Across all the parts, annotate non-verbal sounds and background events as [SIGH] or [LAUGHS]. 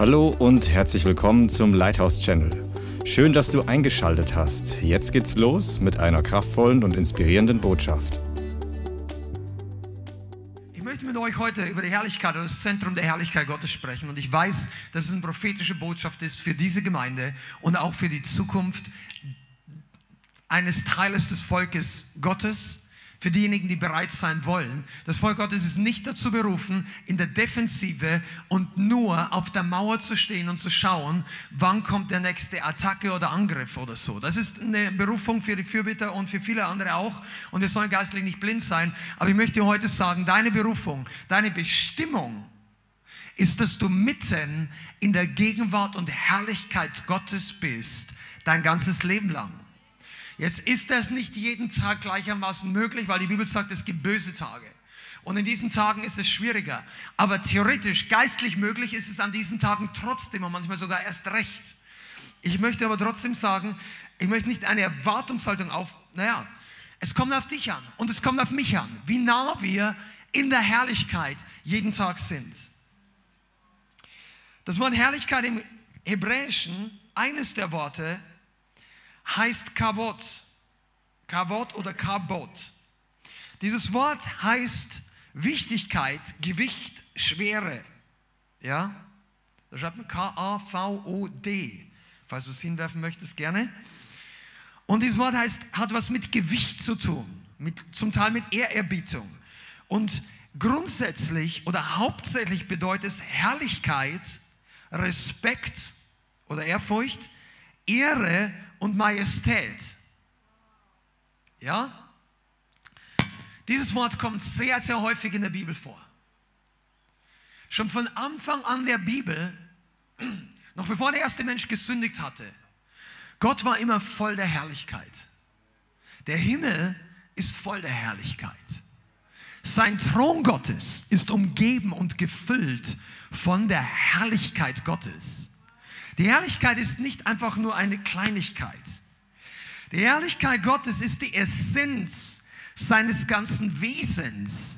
Hallo und herzlich willkommen zum Lighthouse Channel. Schön, dass du eingeschaltet hast. Jetzt geht's los mit einer kraftvollen und inspirierenden Botschaft. Ich möchte mit euch heute über die Herrlichkeit oder das Zentrum der Herrlichkeit Gottes sprechen. Und ich weiß, dass es eine prophetische Botschaft ist für diese Gemeinde und auch für die Zukunft eines Teiles des Volkes Gottes für diejenigen, die bereit sein wollen. Das Volk Gottes ist nicht dazu berufen, in der Defensive und nur auf der Mauer zu stehen und zu schauen, wann kommt der nächste Attacke oder Angriff oder so. Das ist eine Berufung für die Fürbitter und für viele andere auch. Und wir sollen geistlich nicht blind sein. Aber ich möchte heute sagen, deine Berufung, deine Bestimmung ist, dass du mitten in der Gegenwart und Herrlichkeit Gottes bist, dein ganzes Leben lang. Jetzt ist das nicht jeden Tag gleichermaßen möglich, weil die Bibel sagt, es gibt böse Tage. Und in diesen Tagen ist es schwieriger. Aber theoretisch, geistlich möglich ist es an diesen Tagen trotzdem und manchmal sogar erst recht. Ich möchte aber trotzdem sagen, ich möchte nicht eine Erwartungshaltung auf, naja, es kommt auf dich an und es kommt auf mich an, wie nah wir in der Herrlichkeit jeden Tag sind. Das Wort Herrlichkeit im Hebräischen, eines der Worte, heißt Kabot. Kabot oder Kabot. Dieses Wort heißt Wichtigkeit, Gewicht, Schwere. Ja? Da schreibt man K-A-V-O-D. Falls du es hinwerfen möchtest, gerne. Und dieses Wort heißt, hat was mit Gewicht zu tun, mit, zum Teil mit Ehrerbietung. Und grundsätzlich oder hauptsächlich bedeutet es Herrlichkeit, Respekt oder Ehrfurcht, Ehre und Majestät. Ja? Dieses Wort kommt sehr, sehr häufig in der Bibel vor. Schon von Anfang an der Bibel, [CLEARS THROAT] noch bevor der erste Mensch gesündigt hatte, Gott war immer voll der Herrlichkeit. Der Himmel ist voll der Herrlichkeit. Sein Thron Gottes ist umgeben und gefüllt von der Herrlichkeit Gottes. Die Herrlichkeit ist nicht einfach nur eine Kleinigkeit. Die Herrlichkeit Gottes ist die Essenz seines ganzen Wesens.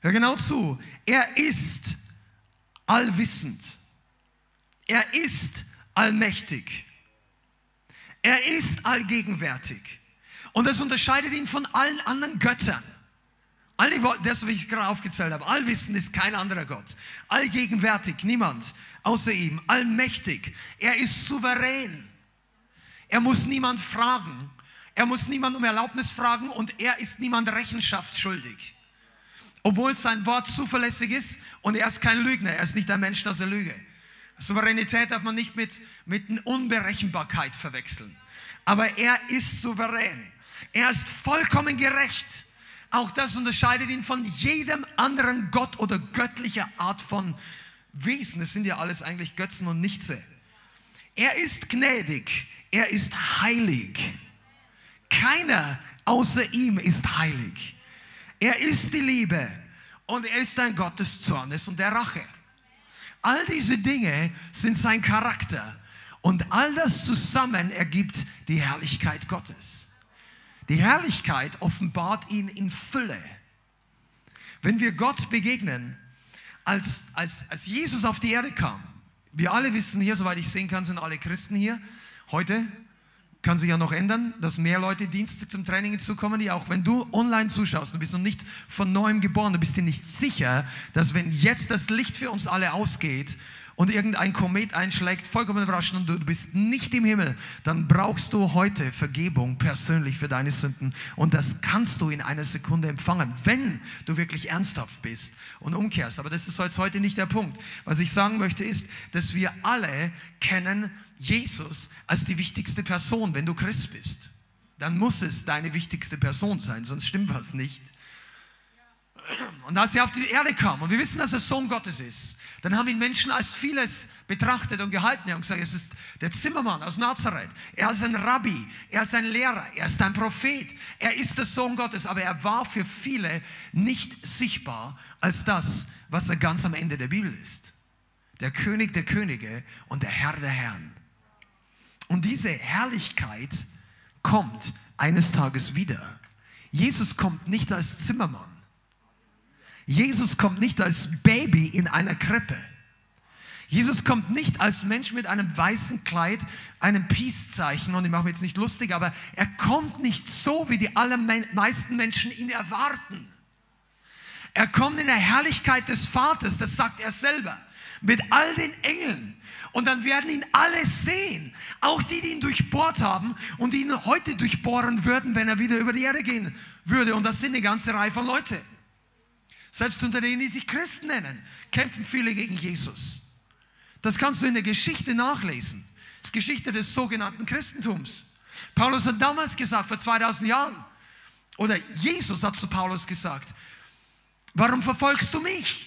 Hör genau zu. Er ist allwissend. Er ist allmächtig. Er ist allgegenwärtig. Und das unterscheidet ihn von allen anderen Göttern. All die, das, was ich gerade aufgezählt habe, allwissend ist kein anderer Gott. Allgegenwärtig, niemand außer ihm. Allmächtig, er ist souverän. Er muss niemand fragen. Er muss niemand um Erlaubnis fragen und er ist niemand Rechenschaft schuldig. Obwohl sein Wort zuverlässig ist und er ist kein Lügner, er ist nicht ein Mensch, dass er lüge. Souveränität darf man nicht mit, mit Unberechenbarkeit verwechseln. Aber er ist souverän. Er ist vollkommen gerecht. Auch das unterscheidet ihn von jedem anderen Gott oder göttlicher Art von Wesen. Es sind ja alles eigentlich Götzen und Nichtse. Er ist gnädig. Er ist heilig. Keiner außer ihm ist heilig. Er ist die Liebe und er ist ein Gott des Zornes und der Rache. All diese Dinge sind sein Charakter und all das zusammen ergibt die Herrlichkeit Gottes. Die Herrlichkeit offenbart ihn in Fülle. Wenn wir Gott begegnen, als, als, als Jesus auf die Erde kam, wir alle wissen hier, soweit ich sehen kann, sind alle Christen hier. Heute kann sich ja noch ändern, dass mehr Leute Dienste zum Training hinzukommen, die auch, wenn du online zuschaust, du bist noch nicht von neuem geboren, du bist dir nicht sicher, dass wenn jetzt das Licht für uns alle ausgeht und irgendein Komet einschlägt, vollkommen überraschend und du bist nicht im Himmel, dann brauchst du heute Vergebung persönlich für deine Sünden. Und das kannst du in einer Sekunde empfangen, wenn du wirklich ernsthaft bist und umkehrst. Aber das ist jetzt heute nicht der Punkt. Was ich sagen möchte ist, dass wir alle kennen Jesus als die wichtigste Person, wenn du Christ bist. Dann muss es deine wichtigste Person sein, sonst stimmt was nicht. Und als er auf die Erde kam, und wir wissen, dass er Sohn Gottes ist, dann haben ihn Menschen als vieles betrachtet und gehalten. Er hat gesagt, es ist der Zimmermann aus Nazareth. Er ist ein Rabbi, er ist ein Lehrer, er ist ein Prophet, er ist der Sohn Gottes, aber er war für viele nicht sichtbar als das, was er ganz am Ende der Bibel ist. Der König der Könige und der Herr der Herren. Und diese Herrlichkeit kommt eines Tages wieder. Jesus kommt nicht als Zimmermann. Jesus kommt nicht als Baby in einer Krippe. Jesus kommt nicht als Mensch mit einem weißen Kleid, einem Peace-Zeichen, und ich mache mir jetzt nicht lustig, aber er kommt nicht so, wie die allermeisten Menschen ihn erwarten. Er kommt in der Herrlichkeit des Vaters, das sagt er selber, mit all den Engeln. Und dann werden ihn alle sehen, auch die, die ihn durchbohrt haben und die ihn heute durchbohren würden, wenn er wieder über die Erde gehen würde. Und das sind eine ganze Reihe von Leuten. Selbst unter denen, die sich Christen nennen, kämpfen viele gegen Jesus. Das kannst du in der Geschichte nachlesen. Das ist Geschichte des sogenannten Christentums. Paulus hat damals gesagt, vor 2000 Jahren, oder Jesus hat zu Paulus gesagt, warum verfolgst du mich?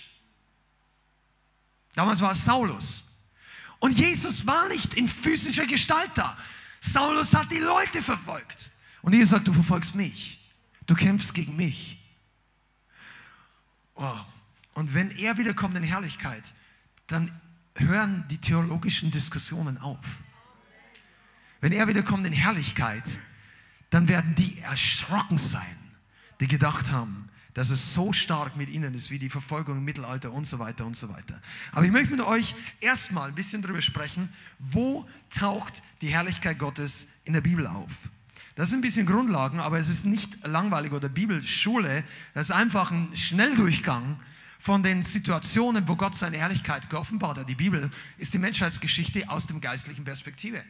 Damals war es Saulus. Und Jesus war nicht in physischer Gestalt da. Saulus hat die Leute verfolgt. Und Jesus sagt, du verfolgst mich. Du kämpfst gegen mich. Oh. Und wenn er wiederkommt in Herrlichkeit, dann hören die theologischen Diskussionen auf. Wenn er wiederkommt in Herrlichkeit, dann werden die erschrocken sein, die gedacht haben, dass es so stark mit ihnen ist, wie die Verfolgung im Mittelalter und so weiter und so weiter. Aber ich möchte mit euch erstmal ein bisschen darüber sprechen, wo taucht die Herrlichkeit Gottes in der Bibel auf. Das sind ein bisschen Grundlagen, aber es ist nicht langweilig oder Bibelschule. Das ist einfach ein Schnelldurchgang von den Situationen, wo Gott seine Herrlichkeit geoffenbart hat. Die Bibel ist die Menschheitsgeschichte aus dem geistlichen Perspektive.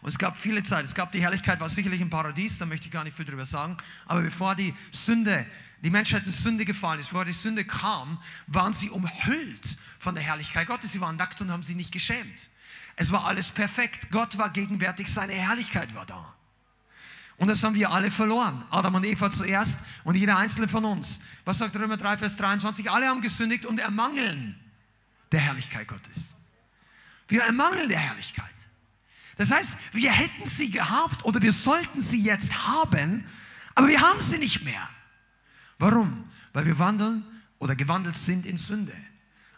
Und es gab viele Zeit. Es gab die Herrlichkeit, war sicherlich im Paradies, da möchte ich gar nicht viel drüber sagen. Aber bevor die Sünde, die Menschheit in Sünde gefallen ist, bevor die Sünde kam, waren sie umhüllt von der Herrlichkeit Gottes. Sie waren nackt und haben sich nicht geschämt. Es war alles perfekt. Gott war gegenwärtig, seine Herrlichkeit war da. Und das haben wir alle verloren. Adam und Eva zuerst und jeder einzelne von uns. Was sagt Römer 3, Vers 23? Alle haben gesündigt und ermangeln der Herrlichkeit Gottes. Wir ermangeln der Herrlichkeit. Das heißt, wir hätten sie gehabt oder wir sollten sie jetzt haben, aber wir haben sie nicht mehr. Warum? Weil wir wandeln oder gewandelt sind in Sünde.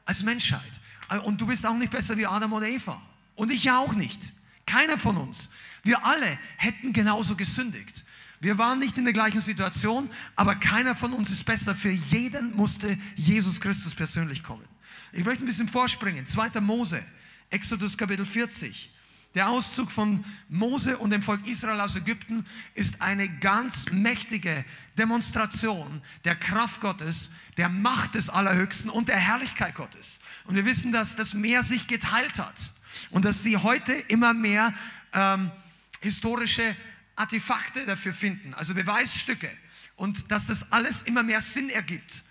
Als Menschheit. Und du bist auch nicht besser wie Adam oder Eva. Und ich ja auch nicht. Keiner von uns. Wir alle hätten genauso gesündigt. Wir waren nicht in der gleichen Situation, aber keiner von uns ist besser. Für jeden musste Jesus Christus persönlich kommen. Ich möchte ein bisschen vorspringen. 2. Mose, Exodus Kapitel 40. Der Auszug von Mose und dem Volk Israel aus Ägypten ist eine ganz mächtige Demonstration der Kraft Gottes, der Macht des Allerhöchsten und der Herrlichkeit Gottes. Und wir wissen, dass das Meer sich geteilt hat und dass sie heute immer mehr ähm, historische Artefakte dafür finden, also Beweisstücke und dass das alles immer mehr Sinn ergibt.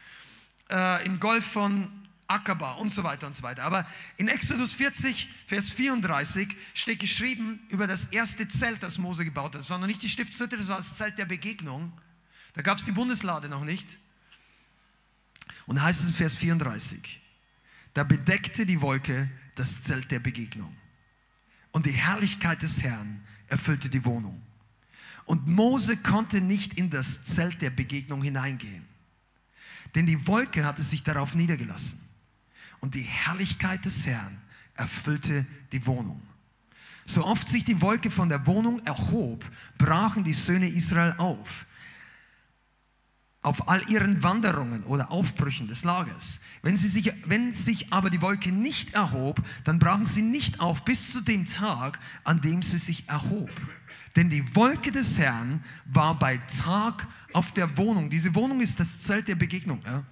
Äh, Im Golf von Ackerbar und so weiter und so weiter. Aber in Exodus 40, Vers 34 steht geschrieben über das erste Zelt, das Mose gebaut hat. Das war noch nicht die Stiftshütte, das war das Zelt der Begegnung. Da gab es die Bundeslade noch nicht. Und da heißt es in Vers 34, da bedeckte die Wolke das Zelt der Begegnung. Und die Herrlichkeit des Herrn erfüllte die Wohnung. Und Mose konnte nicht in das Zelt der Begegnung hineingehen, denn die Wolke hatte sich darauf niedergelassen. Und die Herrlichkeit des Herrn erfüllte die Wohnung. So oft sich die Wolke von der Wohnung erhob, brachen die Söhne Israel auf auf all ihren Wanderungen oder Aufbrüchen des Lagers. Wenn, sie sich, wenn sich aber die Wolke nicht erhob, dann brachen sie nicht auf bis zu dem Tag, an dem sie sich erhob. Denn die Wolke des Herrn war bei Tag auf der Wohnung. Diese Wohnung ist das Zelt der Begegnung. Ja?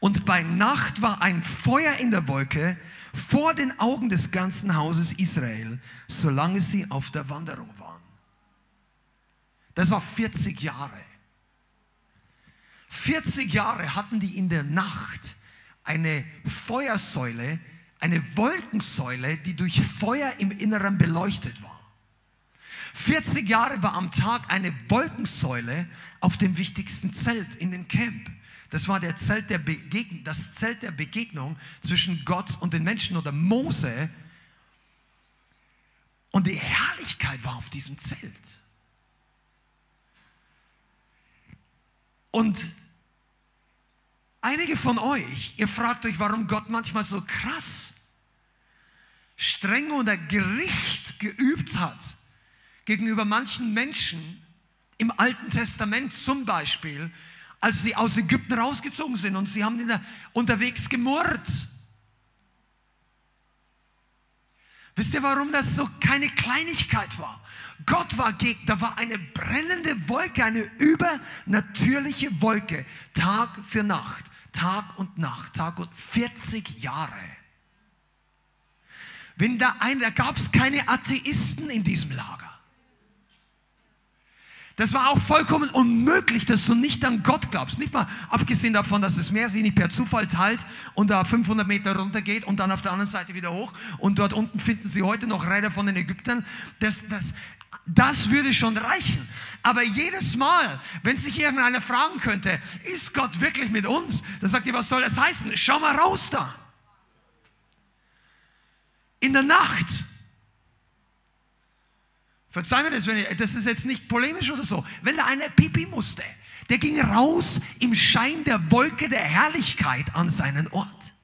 Und bei Nacht war ein Feuer in der Wolke vor den Augen des ganzen Hauses Israel, solange sie auf der Wanderung waren. Das war 40 Jahre. 40 Jahre hatten die in der Nacht eine Feuersäule, eine Wolkensäule, die durch Feuer im Inneren beleuchtet war. 40 Jahre war am Tag eine Wolkensäule auf dem wichtigsten Zelt in dem Camp. Das war der Zelt der das Zelt der Begegnung zwischen Gott und den Menschen oder Mose. Und die Herrlichkeit war auf diesem Zelt. Und Einige von euch, ihr fragt euch, warum Gott manchmal so krass streng oder Gericht geübt hat gegenüber manchen Menschen im Alten Testament zum Beispiel, als sie aus Ägypten rausgezogen sind und sie haben unterwegs gemurrt. Wisst ihr, warum das so keine Kleinigkeit war? Gott war gegen, da war eine brennende Wolke, eine übernatürliche Wolke, Tag für Nacht, Tag und Nacht, Tag und 40 Jahre. Wenn da ein, da gab es keine Atheisten in diesem Lager. Das war auch vollkommen unmöglich, dass du nicht an Gott glaubst. Nicht mal abgesehen davon, dass das Meer sich nicht per Zufall teilt und da 500 Meter runter geht und dann auf der anderen Seite wieder hoch. Und dort unten finden sie heute noch Räder von den Ägyptern. Das, das, das würde schon reichen. Aber jedes Mal, wenn sich irgendeiner fragen könnte, ist Gott wirklich mit uns? Dann sagt ihr, was soll das heißen? Schau mal raus da. In der Nacht Verzeih mir das, ich, das ist jetzt nicht polemisch oder so. Wenn da einer pipi musste, der ging raus im Schein der Wolke der Herrlichkeit an seinen Ort.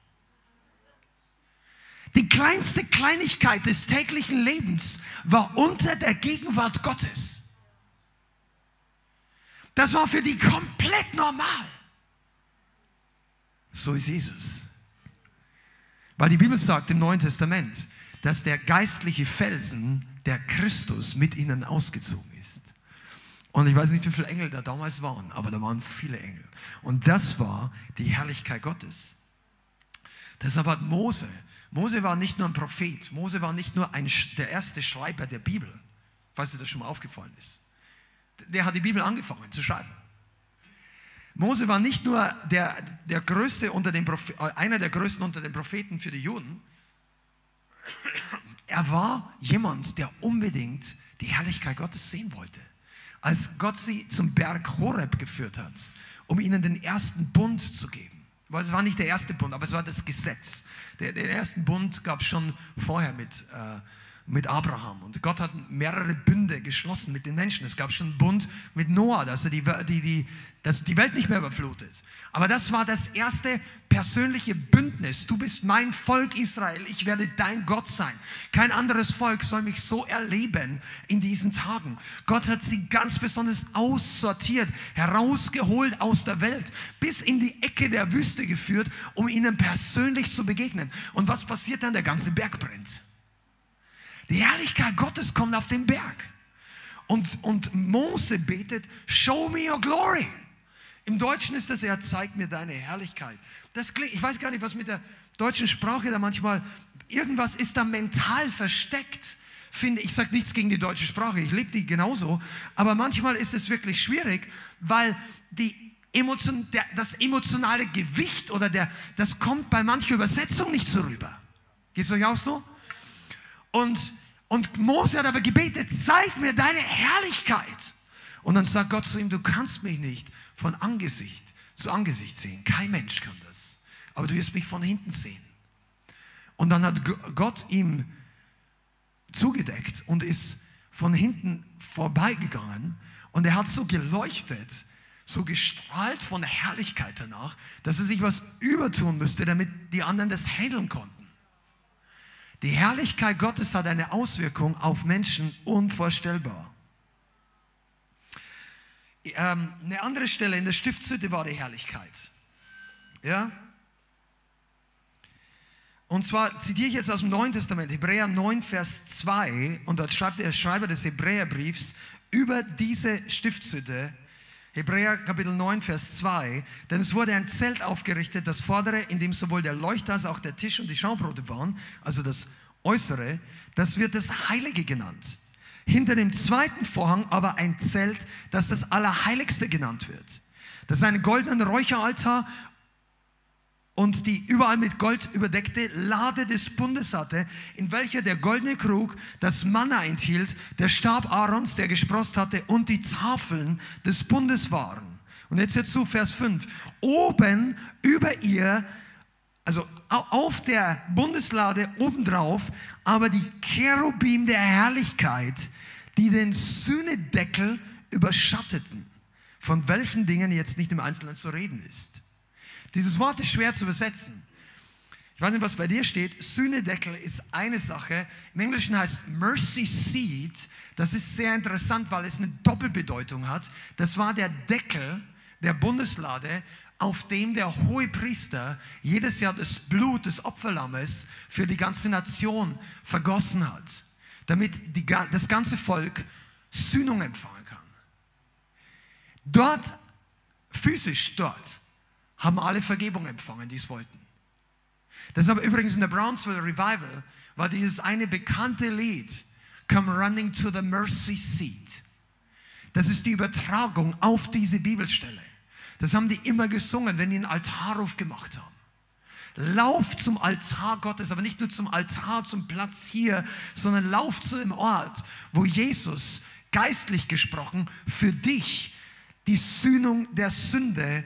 Die kleinste Kleinigkeit des täglichen Lebens war unter der Gegenwart Gottes. Das war für die komplett normal. So ist Jesus. Weil die Bibel sagt im Neuen Testament, dass der geistliche Felsen der Christus mit ihnen ausgezogen ist. Und ich weiß nicht, wie viele Engel da damals waren, aber da waren viele Engel. Und das war die Herrlichkeit Gottes. Deshalb hat Mose, Mose war nicht nur ein Prophet, Mose war nicht nur ein, der erste Schreiber der Bibel, falls dir das schon mal aufgefallen ist. Der hat die Bibel angefangen zu schreiben. Mose war nicht nur der, der größte unter den einer der größten unter den Propheten für die Juden, er war jemand, der unbedingt die Herrlichkeit Gottes sehen wollte. Als Gott sie zum Berg Horeb geführt hat, um ihnen den ersten Bund zu geben. Weil es war nicht der erste Bund, aber es war das Gesetz. Der, den ersten Bund gab es schon vorher mit, äh, mit Abraham. Und Gott hat mehrere Bünde geschlossen mit den Menschen. Es gab schon einen Bund mit Noah, dass er die, die, die, dass die Welt nicht mehr überflutet. Aber das war das erste persönliche Bündnis. Du bist mein Volk Israel, ich werde dein Gott sein. Kein anderes Volk soll mich so erleben in diesen Tagen. Gott hat sie ganz besonders aussortiert, herausgeholt aus der Welt, bis in die Ecke der Wüste geführt, um ihnen persönlich zu begegnen. Und was passiert dann? Der ganze Berg brennt. Die Herrlichkeit Gottes kommt auf den Berg. Und, und Mose betet, show me your glory. Im Deutschen ist das, er zeigt mir deine Herrlichkeit. Das klingt, ich weiß gar nicht, was mit der deutschen Sprache da manchmal, irgendwas ist da mental versteckt. Finde, ich sage nichts gegen die deutsche Sprache, ich lebe die genauso, aber manchmal ist es wirklich schwierig, weil die Emotion, der, das emotionale Gewicht oder der, das kommt bei mancher Übersetzung nicht so rüber. Geht es euch auch so? Und und Mose hat aber gebetet, zeig mir deine Herrlichkeit. Und dann sagt Gott zu ihm, du kannst mich nicht von Angesicht zu Angesicht sehen. Kein Mensch kann das. Aber du wirst mich von hinten sehen. Und dann hat Gott ihm zugedeckt und ist von hinten vorbeigegangen. Und er hat so geleuchtet, so gestrahlt von Herrlichkeit danach, dass er sich was übertun müsste, damit die anderen das handeln konnten. Die Herrlichkeit Gottes hat eine Auswirkung auf Menschen unvorstellbar. Ähm, eine andere Stelle in der Stiftshütte war die Herrlichkeit. Ja? Und zwar zitiere ich jetzt aus dem Neuen Testament, Hebräer 9, Vers 2, und dort schreibt der Schreiber des Hebräerbriefs über diese Stiftshütte, Hebräer Kapitel 9, Vers 2, denn es wurde ein Zelt aufgerichtet, das vordere, in dem sowohl der Leuchter als auch der Tisch und die Schaubrote waren, also das äußere, das wird das Heilige genannt. Hinter dem zweiten Vorhang aber ein Zelt, das das Allerheiligste genannt wird. Das ist ein goldener Räucheraltar und die überall mit Gold überdeckte Lade des Bundes hatte, in welcher der goldene Krug das Manna enthielt, der Stab Aarons, der gesprost hatte, und die Tafeln des Bundes waren. Und jetzt hierzu Vers 5. Oben über ihr, also auf der Bundeslade obendrauf, aber die Cherubim der Herrlichkeit, die den Sühnedeckel überschatteten, von welchen Dingen jetzt nicht im Einzelnen zu reden ist. Dieses Wort ist schwer zu übersetzen. Ich weiß nicht, was bei dir steht. Sühnedeckel ist eine Sache. Im Englischen heißt Mercy Seat. Das ist sehr interessant, weil es eine Doppelbedeutung hat. Das war der Deckel der Bundeslade, auf dem der hohe Priester jedes Jahr das Blut des Opferlammes für die ganze Nation vergossen hat, damit die, das ganze Volk Sühnung empfangen kann. Dort, physisch dort, haben alle Vergebung empfangen, die es wollten. Deshalb übrigens in der Brownsville Revival war dieses eine bekannte Lied, Come Running to the Mercy Seat. Das ist die Übertragung auf diese Bibelstelle. Das haben die immer gesungen, wenn die einen Altarruf gemacht haben. Lauf zum Altar Gottes, aber nicht nur zum Altar, zum Platz hier, sondern lauf zu dem Ort, wo Jesus, geistlich gesprochen, für dich die Sühnung der Sünde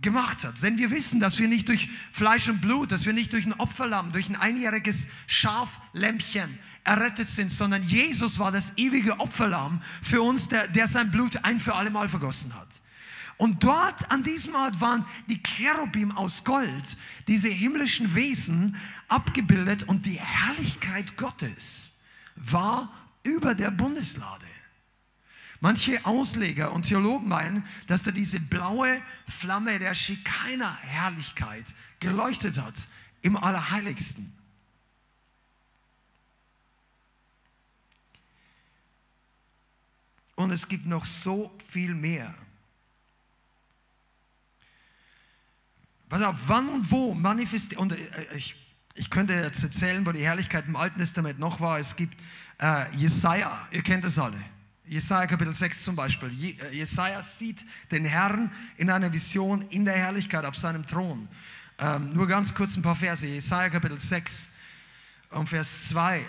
gemacht hat. Wenn wir wissen, dass wir nicht durch Fleisch und Blut, dass wir nicht durch ein Opferlamm, durch ein einjähriges Schaflämpchen errettet sind, sondern Jesus war das ewige Opferlamm für uns, der, der sein Blut ein für alle Mal vergossen hat. Und dort an diesem Ort waren die Cherubim aus Gold, diese himmlischen Wesen abgebildet und die Herrlichkeit Gottes war über der Bundeslade. Manche Ausleger und Theologen meinen, dass da diese blaue Flamme der Schikaner Herrlichkeit geleuchtet hat im Allerheiligsten. Und es gibt noch so viel mehr. Pass auf, wann und wo manifestiert, und äh, ich, ich könnte jetzt erzählen, wo die Herrlichkeit im Alten Testament noch war. Es gibt äh, Jesaja, ihr kennt das alle. Jesaja Kapitel 6 zum Beispiel. Äh, Jesaja sieht den Herrn in einer Vision in der Herrlichkeit auf seinem Thron. Ähm, nur ganz kurz ein paar Verse. Jesaja Kapitel 6 und Vers 2.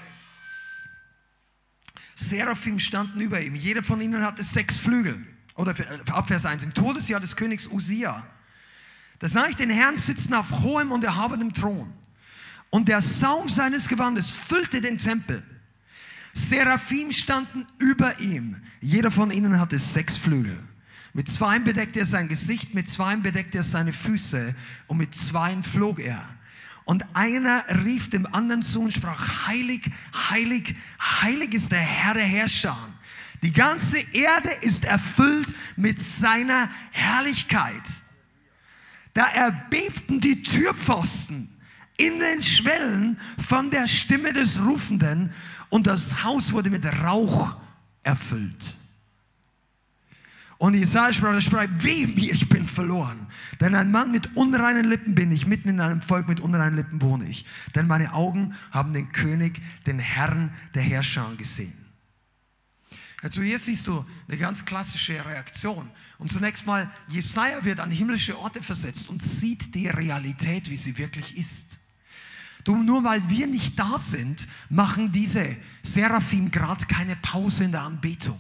Seraphim standen über ihm. Jeder von ihnen hatte sechs Flügel. Oder äh, ab Vers 1. Im Todesjahr des Königs Usia. Da sah ich den Herrn sitzen auf hohem und erhabenem Thron. Und der Saum seines Gewandes füllte den Tempel. Seraphim standen über ihm. Jeder von ihnen hatte sechs Flügel. Mit zweien bedeckte er sein Gesicht, mit zweien bedeckte er seine Füße und mit zweien flog er. Und einer rief dem anderen zu und sprach, heilig, heilig, heilig ist der Herr der Herrscher. Die ganze Erde ist erfüllt mit seiner Herrlichkeit. Da erbebten die Türpfosten in den Schwellen von der Stimme des Rufenden und das Haus wurde mit Rauch erfüllt. Und Jesaja sprach, weh mir, ich bin verloren. Denn ein Mann mit unreinen Lippen bin ich, mitten in einem Volk mit unreinen Lippen wohne ich. Denn meine Augen haben den König, den Herrn der Herrscher gesehen. Also hier siehst du eine ganz klassische Reaktion. Und zunächst mal, Jesaja wird an himmlische Orte versetzt und sieht die Realität, wie sie wirklich ist. Du, nur weil wir nicht da sind, machen diese Seraphim gerade keine Pause in der Anbetung.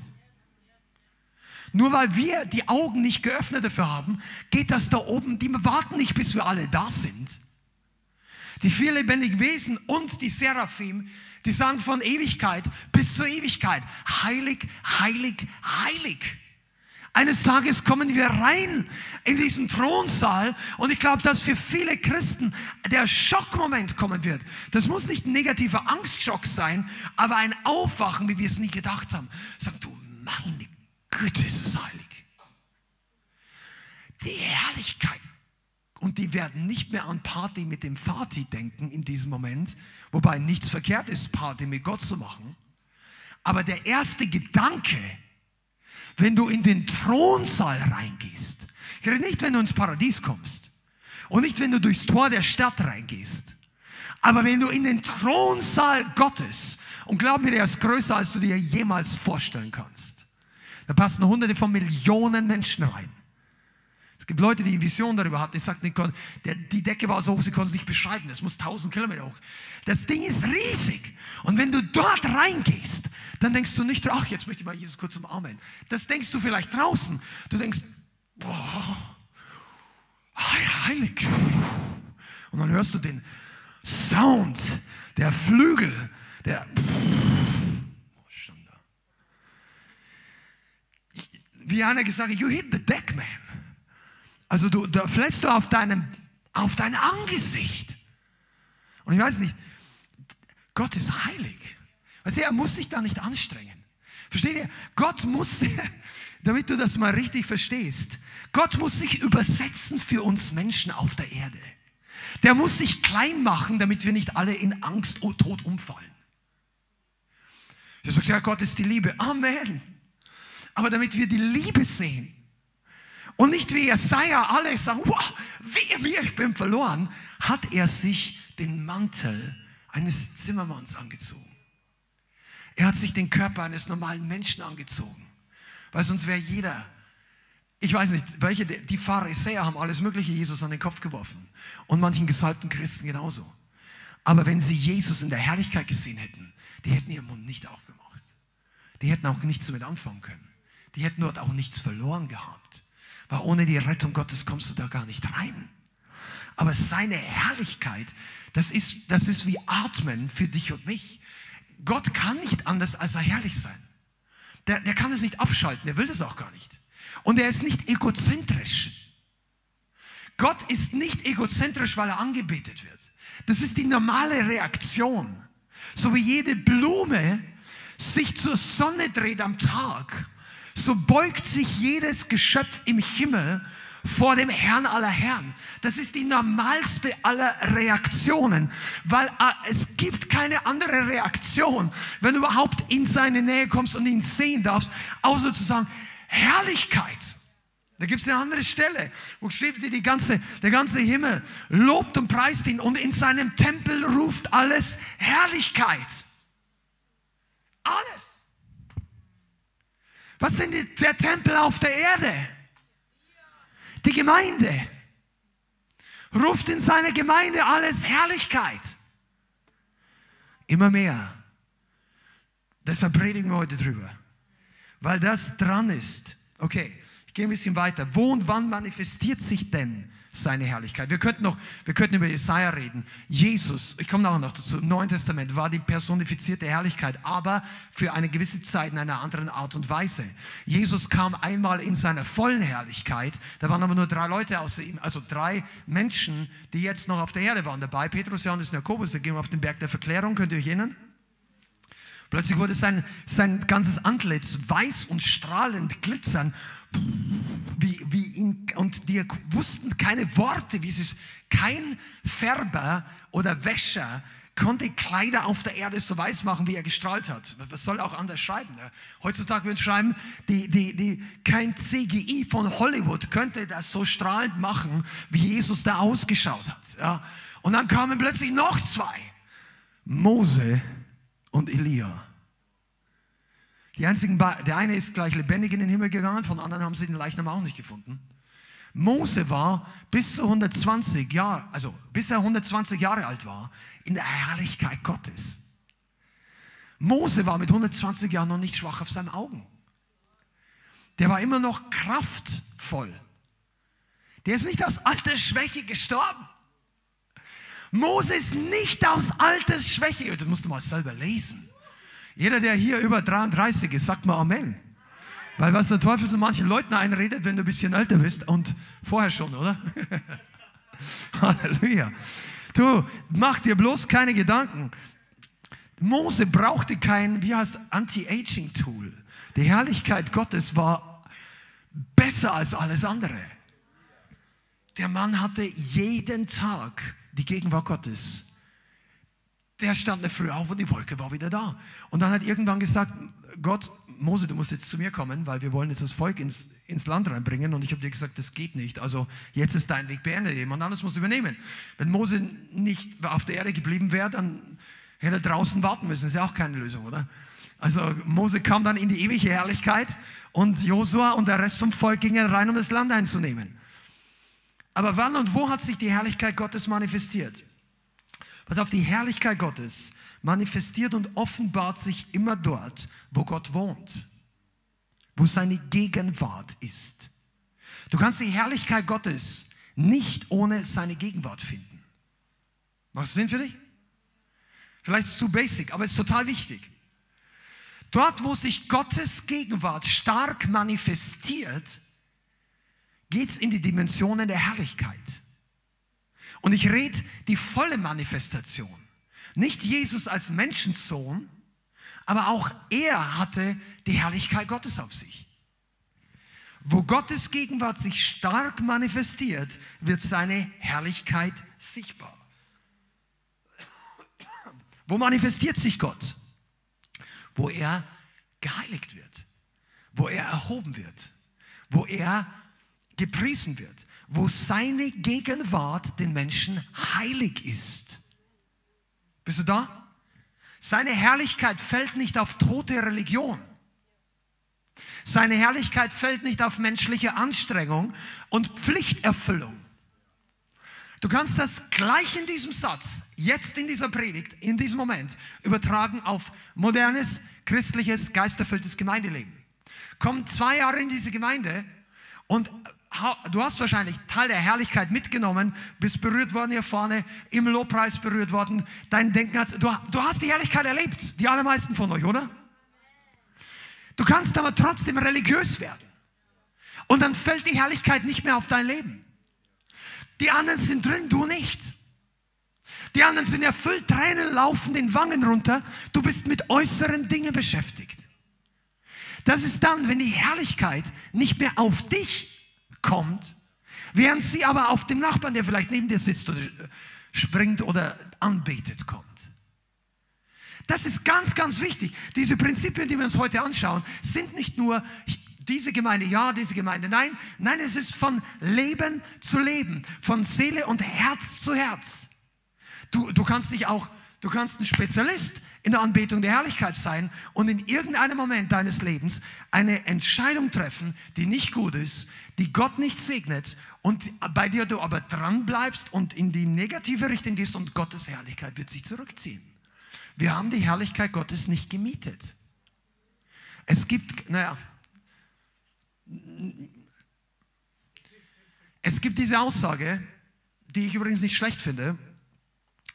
Nur weil wir die Augen nicht geöffnet dafür haben, geht das da oben, die warten nicht, bis wir alle da sind. Die vier lebendigen Wesen und die Seraphim, die sagen von Ewigkeit bis zur Ewigkeit, heilig, heilig, heilig. Eines Tages kommen wir rein in diesen Thronsaal und ich glaube, dass für viele Christen der Schockmoment kommen wird. Das muss nicht ein negativer Angstschock sein, aber ein Aufwachen, wie wir es nie gedacht haben. Sagen, du meine Güte, ist es heilig. Die Herrlichkeit. Und die werden nicht mehr an Party mit dem Vati denken in diesem Moment, wobei nichts verkehrt ist, Party mit Gott zu machen. Aber der erste Gedanke, wenn du in den Thronsaal reingehst. Ich rede nicht, wenn du ins Paradies kommst. Und nicht, wenn du durchs Tor der Stadt reingehst. Aber wenn du in den Thronsaal Gottes, und glaub mir, der ist größer, als du dir jemals vorstellen kannst. Da passen hunderte von Millionen Menschen rein. Gibt Leute, die eine Vision darüber hatten. Ich sagte, die Decke war so hoch, sie konnten es nicht beschreiben. Es muss tausend Kilometer hoch. Das Ding ist riesig. Und wenn du dort reingehst, dann denkst du nicht, ach, jetzt möchte ich mal Jesus kurz umarmen. Das denkst du vielleicht draußen. Du denkst, boah, heilig. Und dann hörst du den Sound der Flügel, der wie einer gesagt hat, you hit the deck, man. Also du, da flätst du auf, deinem, auf dein Angesicht. Und ich weiß nicht, Gott ist heilig. Weißt du, er muss sich da nicht anstrengen. Versteht ihr? Gott muss, [LAUGHS] damit du das mal richtig verstehst. Gott muss sich übersetzen für uns Menschen auf der Erde. Der muss sich klein machen, damit wir nicht alle in Angst und Tod umfallen. Er sagt, ja, Gott ist die Liebe. Amen. Aber damit wir die Liebe sehen und nicht wie Jesaja alle sagen, wow, wie mir, ich bin verloren, hat er sich den Mantel eines Zimmermanns angezogen. Er hat sich den Körper eines normalen Menschen angezogen, weil sonst wäre jeder ich weiß nicht, welche, die Pharisäer haben alles Mögliche Jesus an den Kopf geworfen. Und manchen gesalbten Christen genauso. Aber wenn sie Jesus in der Herrlichkeit gesehen hätten, die hätten ihren Mund nicht aufgemacht. Die hätten auch nichts damit anfangen können. Die hätten dort auch nichts verloren gehabt. Weil ohne die Rettung Gottes kommst du da gar nicht rein. Aber seine Herrlichkeit, das ist, das ist wie Atmen für dich und mich. Gott kann nicht anders, als er herrlich sein. Der, der kann es nicht abschalten, der will das auch gar nicht. Und er ist nicht egozentrisch. Gott ist nicht egozentrisch, weil er angebetet wird. Das ist die normale Reaktion. So wie jede Blume sich zur Sonne dreht am Tag, so beugt sich jedes Geschöpf im Himmel vor dem Herrn aller Herren. Das ist die normalste aller Reaktionen, weil äh, es gibt keine andere Reaktion, wenn du überhaupt in seine Nähe kommst und ihn sehen darfst, außer zu sagen, Herrlichkeit. Da gibt es eine andere Stelle, wo steht die ganze, der ganze Himmel lobt und preist ihn und in seinem Tempel ruft alles Herrlichkeit. Alles. Was denn der Tempel auf der Erde? Die Gemeinde. Ruft in seine Gemeinde alles Herrlichkeit. Immer mehr. Deshalb predigen wir heute drüber weil das dran ist. Okay, ich gehe ein bisschen weiter. Wo und wann manifestiert sich denn seine Herrlichkeit? Wir könnten noch, wir könnten über Jesaja reden. Jesus, ich komme nachher noch dazu, im Neuen Testament war die personifizierte Herrlichkeit, aber für eine gewisse Zeit in einer anderen Art und Weise. Jesus kam einmal in seiner vollen Herrlichkeit, da waren aber nur drei Leute außer ihm, also drei Menschen, die jetzt noch auf der Erde waren dabei. Petrus, Johannes und Jakobus, gehen wir auf den Berg der Verklärung, könnt ihr euch erinnern? Plötzlich wurde sein, sein ganzes Antlitz weiß und strahlend glitzern. Wie, wie ihn, und die wussten keine Worte, wie sie kein Färber oder Wäscher konnte Kleider auf der Erde so weiß machen, wie er gestrahlt hat. Was soll auch anders schreiben? Ne? Heutzutage würden schreiben, die, die, die, kein CGI von Hollywood könnte das so strahlend machen, wie Jesus da ausgeschaut hat. Ja? Und dann kamen plötzlich noch zwei. Mose und Elia. Die einzigen, der eine ist gleich lebendig in den Himmel gegangen, von anderen haben sie den Leichnam auch nicht gefunden. Mose war bis zu 120 Jahre, also bis er 120 Jahre alt war, in der Herrlichkeit Gottes. Mose war mit 120 Jahren noch nicht schwach auf seinen Augen. Der war immer noch kraftvoll. Der ist nicht aus Altersschwäche gestorben. Mose ist nicht aus Altersschwäche, das musst du mal selber lesen. Jeder, der hier über 33 ist, sagt mal Amen. Weil was der Teufel so manchen Leuten einredet, wenn du ein bisschen älter bist und vorher schon, oder? [LAUGHS] Halleluja. Du, mach dir bloß keine Gedanken. Mose brauchte kein, wie heißt, Anti-Aging-Tool. Die Herrlichkeit Gottes war besser als alles andere. Der Mann hatte jeden Tag die Gegenwart Gottes der stand früh auf und die Wolke war wieder da. Und dann hat irgendwann gesagt, Gott, Mose, du musst jetzt zu mir kommen, weil wir wollen jetzt das Volk ins, ins Land reinbringen. Und ich habe dir gesagt, das geht nicht. Also jetzt ist dein Weg beendet. Jemand anderes muss übernehmen. Wenn Mose nicht auf der Erde geblieben wäre, dann hätte er draußen warten müssen. Das ist ja auch keine Lösung, oder? Also Mose kam dann in die ewige Herrlichkeit und Josua und der Rest vom Volk gingen rein, um das Land einzunehmen. Aber wann und wo hat sich die Herrlichkeit Gottes manifestiert? Pass auf, die Herrlichkeit Gottes manifestiert und offenbart sich immer dort, wo Gott wohnt, wo seine Gegenwart ist. Du kannst die Herrlichkeit Gottes nicht ohne seine Gegenwart finden. Macht das Sinn für dich? Vielleicht ist es zu basic, aber es ist total wichtig. Dort, wo sich Gottes Gegenwart stark manifestiert, geht es in die Dimensionen der Herrlichkeit. Und ich rede die volle Manifestation. Nicht Jesus als Menschensohn, aber auch er hatte die Herrlichkeit Gottes auf sich. Wo Gottes Gegenwart sich stark manifestiert, wird seine Herrlichkeit sichtbar. Wo manifestiert sich Gott? Wo er geheiligt wird, wo er erhoben wird, wo er gepriesen wird, wo seine Gegenwart den Menschen heilig ist. Bist du da? Seine Herrlichkeit fällt nicht auf tote Religion. Seine Herrlichkeit fällt nicht auf menschliche Anstrengung und Pflichterfüllung. Du kannst das gleich in diesem Satz, jetzt in dieser Predigt, in diesem Moment, übertragen auf modernes, christliches, geisterfülltes Gemeindeleben. Komm zwei Jahre in diese Gemeinde und du hast wahrscheinlich Teil der Herrlichkeit mitgenommen, bist berührt worden hier vorne, im Lobpreis berührt worden, dein Denken hat, du, du hast die Herrlichkeit erlebt, die allermeisten von euch, oder? Du kannst aber trotzdem religiös werden. Und dann fällt die Herrlichkeit nicht mehr auf dein Leben. Die anderen sind drin, du nicht. Die anderen sind erfüllt, Tränen laufen den Wangen runter. Du bist mit äußeren Dingen beschäftigt. Das ist dann, wenn die Herrlichkeit nicht mehr auf dich kommt, während sie aber auf dem Nachbarn, der vielleicht neben dir sitzt oder springt oder anbetet, kommt. Das ist ganz, ganz wichtig. Diese Prinzipien, die wir uns heute anschauen, sind nicht nur diese Gemeinde ja, diese Gemeinde nein. Nein, es ist von Leben zu Leben, von Seele und Herz zu Herz. Du, du kannst dich auch, du kannst ein Spezialist in der Anbetung der Herrlichkeit sein und in irgendeinem Moment deines Lebens eine Entscheidung treffen, die nicht gut ist, die Gott nicht segnet und bei dir du aber dran bleibst und in die negative Richtung gehst und Gottes Herrlichkeit wird sich zurückziehen. Wir haben die Herrlichkeit Gottes nicht gemietet. Es gibt, naja, es gibt diese Aussage, die ich übrigens nicht schlecht finde.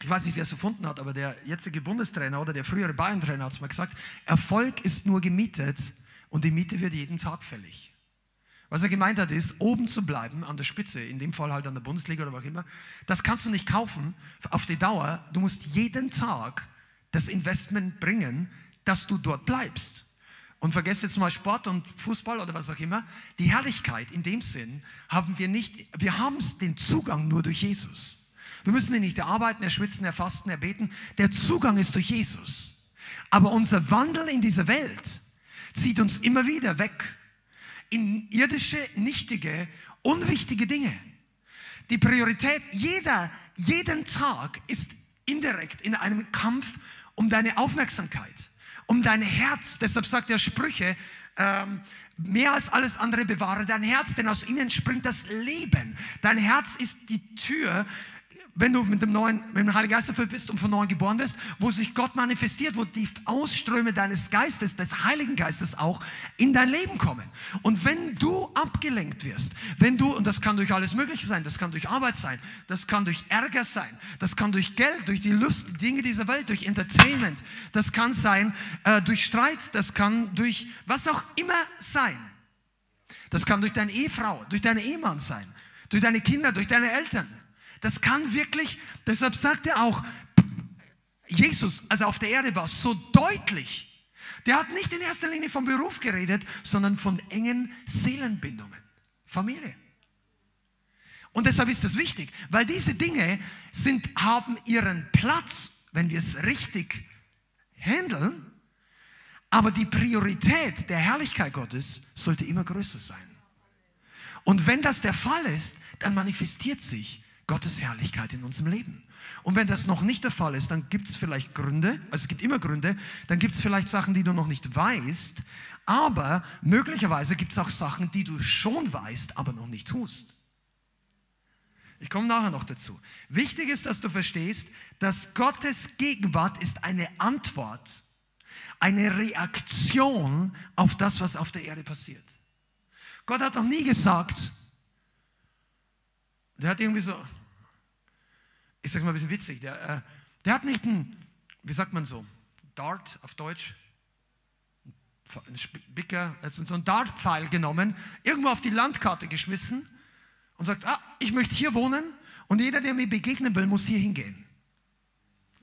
Ich weiß nicht, wer es erfunden hat, aber der jetzige Bundestrainer oder der frühere Bayern-Trainer hat es mal gesagt, Erfolg ist nur gemietet und die Miete wird jeden Tag fällig. Was er gemeint hat, ist, oben zu bleiben, an der Spitze, in dem Fall halt an der Bundesliga oder was auch immer, das kannst du nicht kaufen auf die Dauer. Du musst jeden Tag das Investment bringen, dass du dort bleibst. Und vergesst jetzt mal Sport und Fußball oder was auch immer. Die Herrlichkeit in dem Sinn haben wir nicht, wir haben den Zugang nur durch Jesus. Wir müssen ihn nicht erarbeiten, erschwitzen, erfasten, erbeten. Der Zugang ist durch Jesus. Aber unser Wandel in dieser Welt zieht uns immer wieder weg in irdische, nichtige, unwichtige Dinge. Die Priorität jeder, jeden Tag ist indirekt in einem Kampf um deine Aufmerksamkeit um dein Herz. Deshalb sagt er Sprüche, ähm, mehr als alles andere bewahre dein Herz, denn aus ihnen springt das Leben. Dein Herz ist die Tür wenn du mit dem neuen, mit dem Heiligen Geist erfüllt bist und von neuem geboren wirst, wo sich Gott manifestiert, wo die Ausströme deines Geistes, des Heiligen Geistes auch in dein Leben kommen. Und wenn du abgelenkt wirst, wenn du, und das kann durch alles Mögliche sein, das kann durch Arbeit sein, das kann durch Ärger sein, das kann durch Geld, durch die Lust, Dinge dieser Welt, durch Entertainment, das kann sein äh, durch Streit, das kann durch was auch immer sein. Das kann durch deine Ehefrau, durch deinen Ehemann sein, durch deine Kinder, durch deine Eltern. Das kann wirklich, deshalb sagt er auch, Jesus, als er auf der Erde war, so deutlich. Der hat nicht in erster Linie vom Beruf geredet, sondern von engen Seelenbindungen. Familie. Und deshalb ist das wichtig, weil diese Dinge sind, haben ihren Platz, wenn wir es richtig handeln. Aber die Priorität der Herrlichkeit Gottes sollte immer größer sein. Und wenn das der Fall ist, dann manifestiert sich Gottes Herrlichkeit in unserem Leben. Und wenn das noch nicht der Fall ist, dann gibt es vielleicht Gründe, also es gibt immer Gründe, dann gibt es vielleicht Sachen, die du noch nicht weißt, aber möglicherweise gibt es auch Sachen, die du schon weißt, aber noch nicht tust. Ich komme nachher noch dazu. Wichtig ist, dass du verstehst, dass Gottes Gegenwart ist eine Antwort, eine Reaktion auf das, was auf der Erde passiert. Gott hat noch nie gesagt, der hat irgendwie so, ich sage mal ein bisschen witzig, der, äh, der hat nicht ein, wie sagt man so, Dart auf Deutsch, ein Spicker, also so ein Dartpfeil genommen, irgendwo auf die Landkarte geschmissen und sagt, ah, ich möchte hier wohnen und jeder, der mir begegnen will, muss hier hingehen.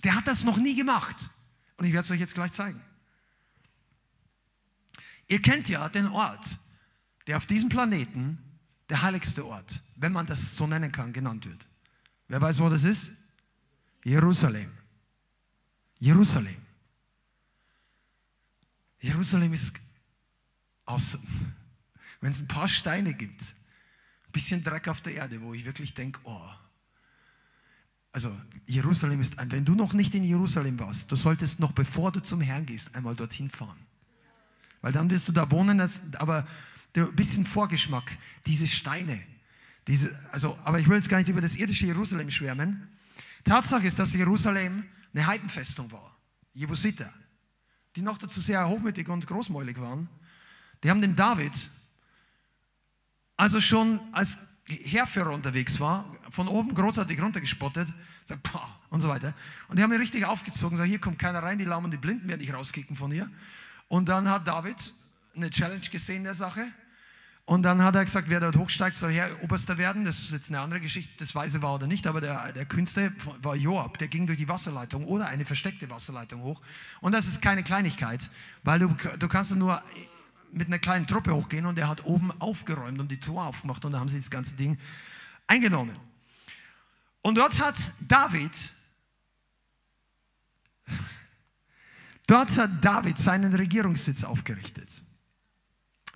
Der hat das noch nie gemacht. Und ich werde es euch jetzt gleich zeigen. Ihr kennt ja den Ort, der auf diesem Planeten der heiligste Ort, wenn man das so nennen kann, genannt wird. Wer weiß, wo das ist? Jerusalem. Jerusalem. Jerusalem ist awesome. [LAUGHS] Wenn es ein paar Steine gibt, ein bisschen Dreck auf der Erde, wo ich wirklich denke, oh, also Jerusalem ist ein, wenn du noch nicht in Jerusalem warst, du solltest noch bevor du zum Herrn gehst, einmal dorthin fahren. Weil dann wirst du da wohnen, aber ein bisschen Vorgeschmack, diese Steine. Diese, also, aber ich will jetzt gar nicht über das irdische Jerusalem schwärmen. Tatsache ist, dass Jerusalem eine Heidenfestung war. Jebusiter, die noch dazu sehr hochmütig und großmäulig waren. Die haben dem David, also schon als Heerführer unterwegs war, von oben großartig runtergespottet und so weiter. Und die haben ihn richtig aufgezogen, sagen, hier kommt keiner rein, die Lahmen, die Blinden werden nicht rauskicken von hier. Und dann hat David eine Challenge gesehen der Sache. Und dann hat er gesagt, wer dort hochsteigt, soll Herr Oberster werden. Das ist jetzt eine andere Geschichte, das Weise war oder nicht, aber der, der Kühnste war Joab, der ging durch die Wasserleitung oder eine versteckte Wasserleitung hoch. Und das ist keine Kleinigkeit, weil du, du kannst nur mit einer kleinen Truppe hochgehen und er hat oben aufgeräumt und die Tor aufgemacht und da haben sie das ganze Ding eingenommen. Und dort hat David, [LAUGHS] dort hat David seinen Regierungssitz aufgerichtet.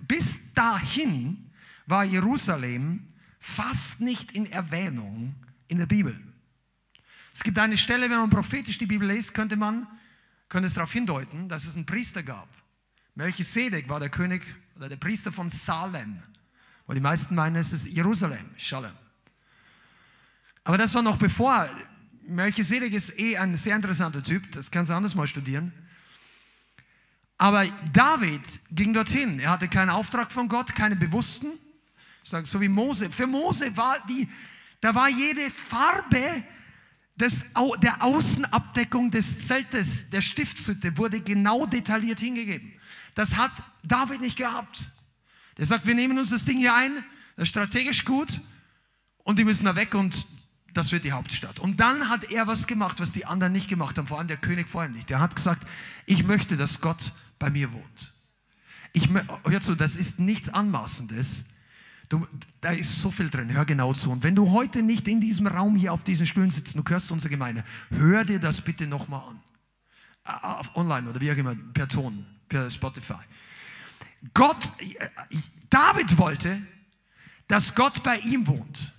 Bis dahin war Jerusalem fast nicht in Erwähnung in der Bibel. Es gibt eine Stelle, wenn man prophetisch die Bibel liest, könnte man könnte es darauf hindeuten, dass es einen Priester gab. Melchisedek war der König oder der Priester von Salem. Wo die meisten meinen, es ist Jerusalem, Shalom. Aber das war noch bevor. Melchisedek ist eh ein sehr interessanter Typ, das kannst du anders mal studieren. Aber David ging dorthin. Er hatte keinen Auftrag von Gott, keinen bewussten. So wie Mose. Für Mose war die, da war jede Farbe des, der Außenabdeckung des Zeltes, der Stiftshütte, wurde genau detailliert hingegeben. Das hat David nicht gehabt. Der sagt, wir nehmen uns das Ding hier ein, das ist strategisch gut und die müssen da weg und das wird die Hauptstadt. Und dann hat er was gemacht, was die anderen nicht gemacht haben, vor allem der König vorher nicht. Der hat gesagt, ich möchte, dass Gott bei mir wohnt. Ich, hör zu, das ist nichts Anmaßendes. Du, da ist so viel drin, hör genau zu. Und wenn du heute nicht in diesem Raum hier auf diesen Stühlen sitzt, du hörst unsere Gemeinde, hör dir das bitte nochmal an. Auf online oder wie auch immer, per Ton, per Spotify. Gott, David wollte, dass Gott bei ihm wohnt.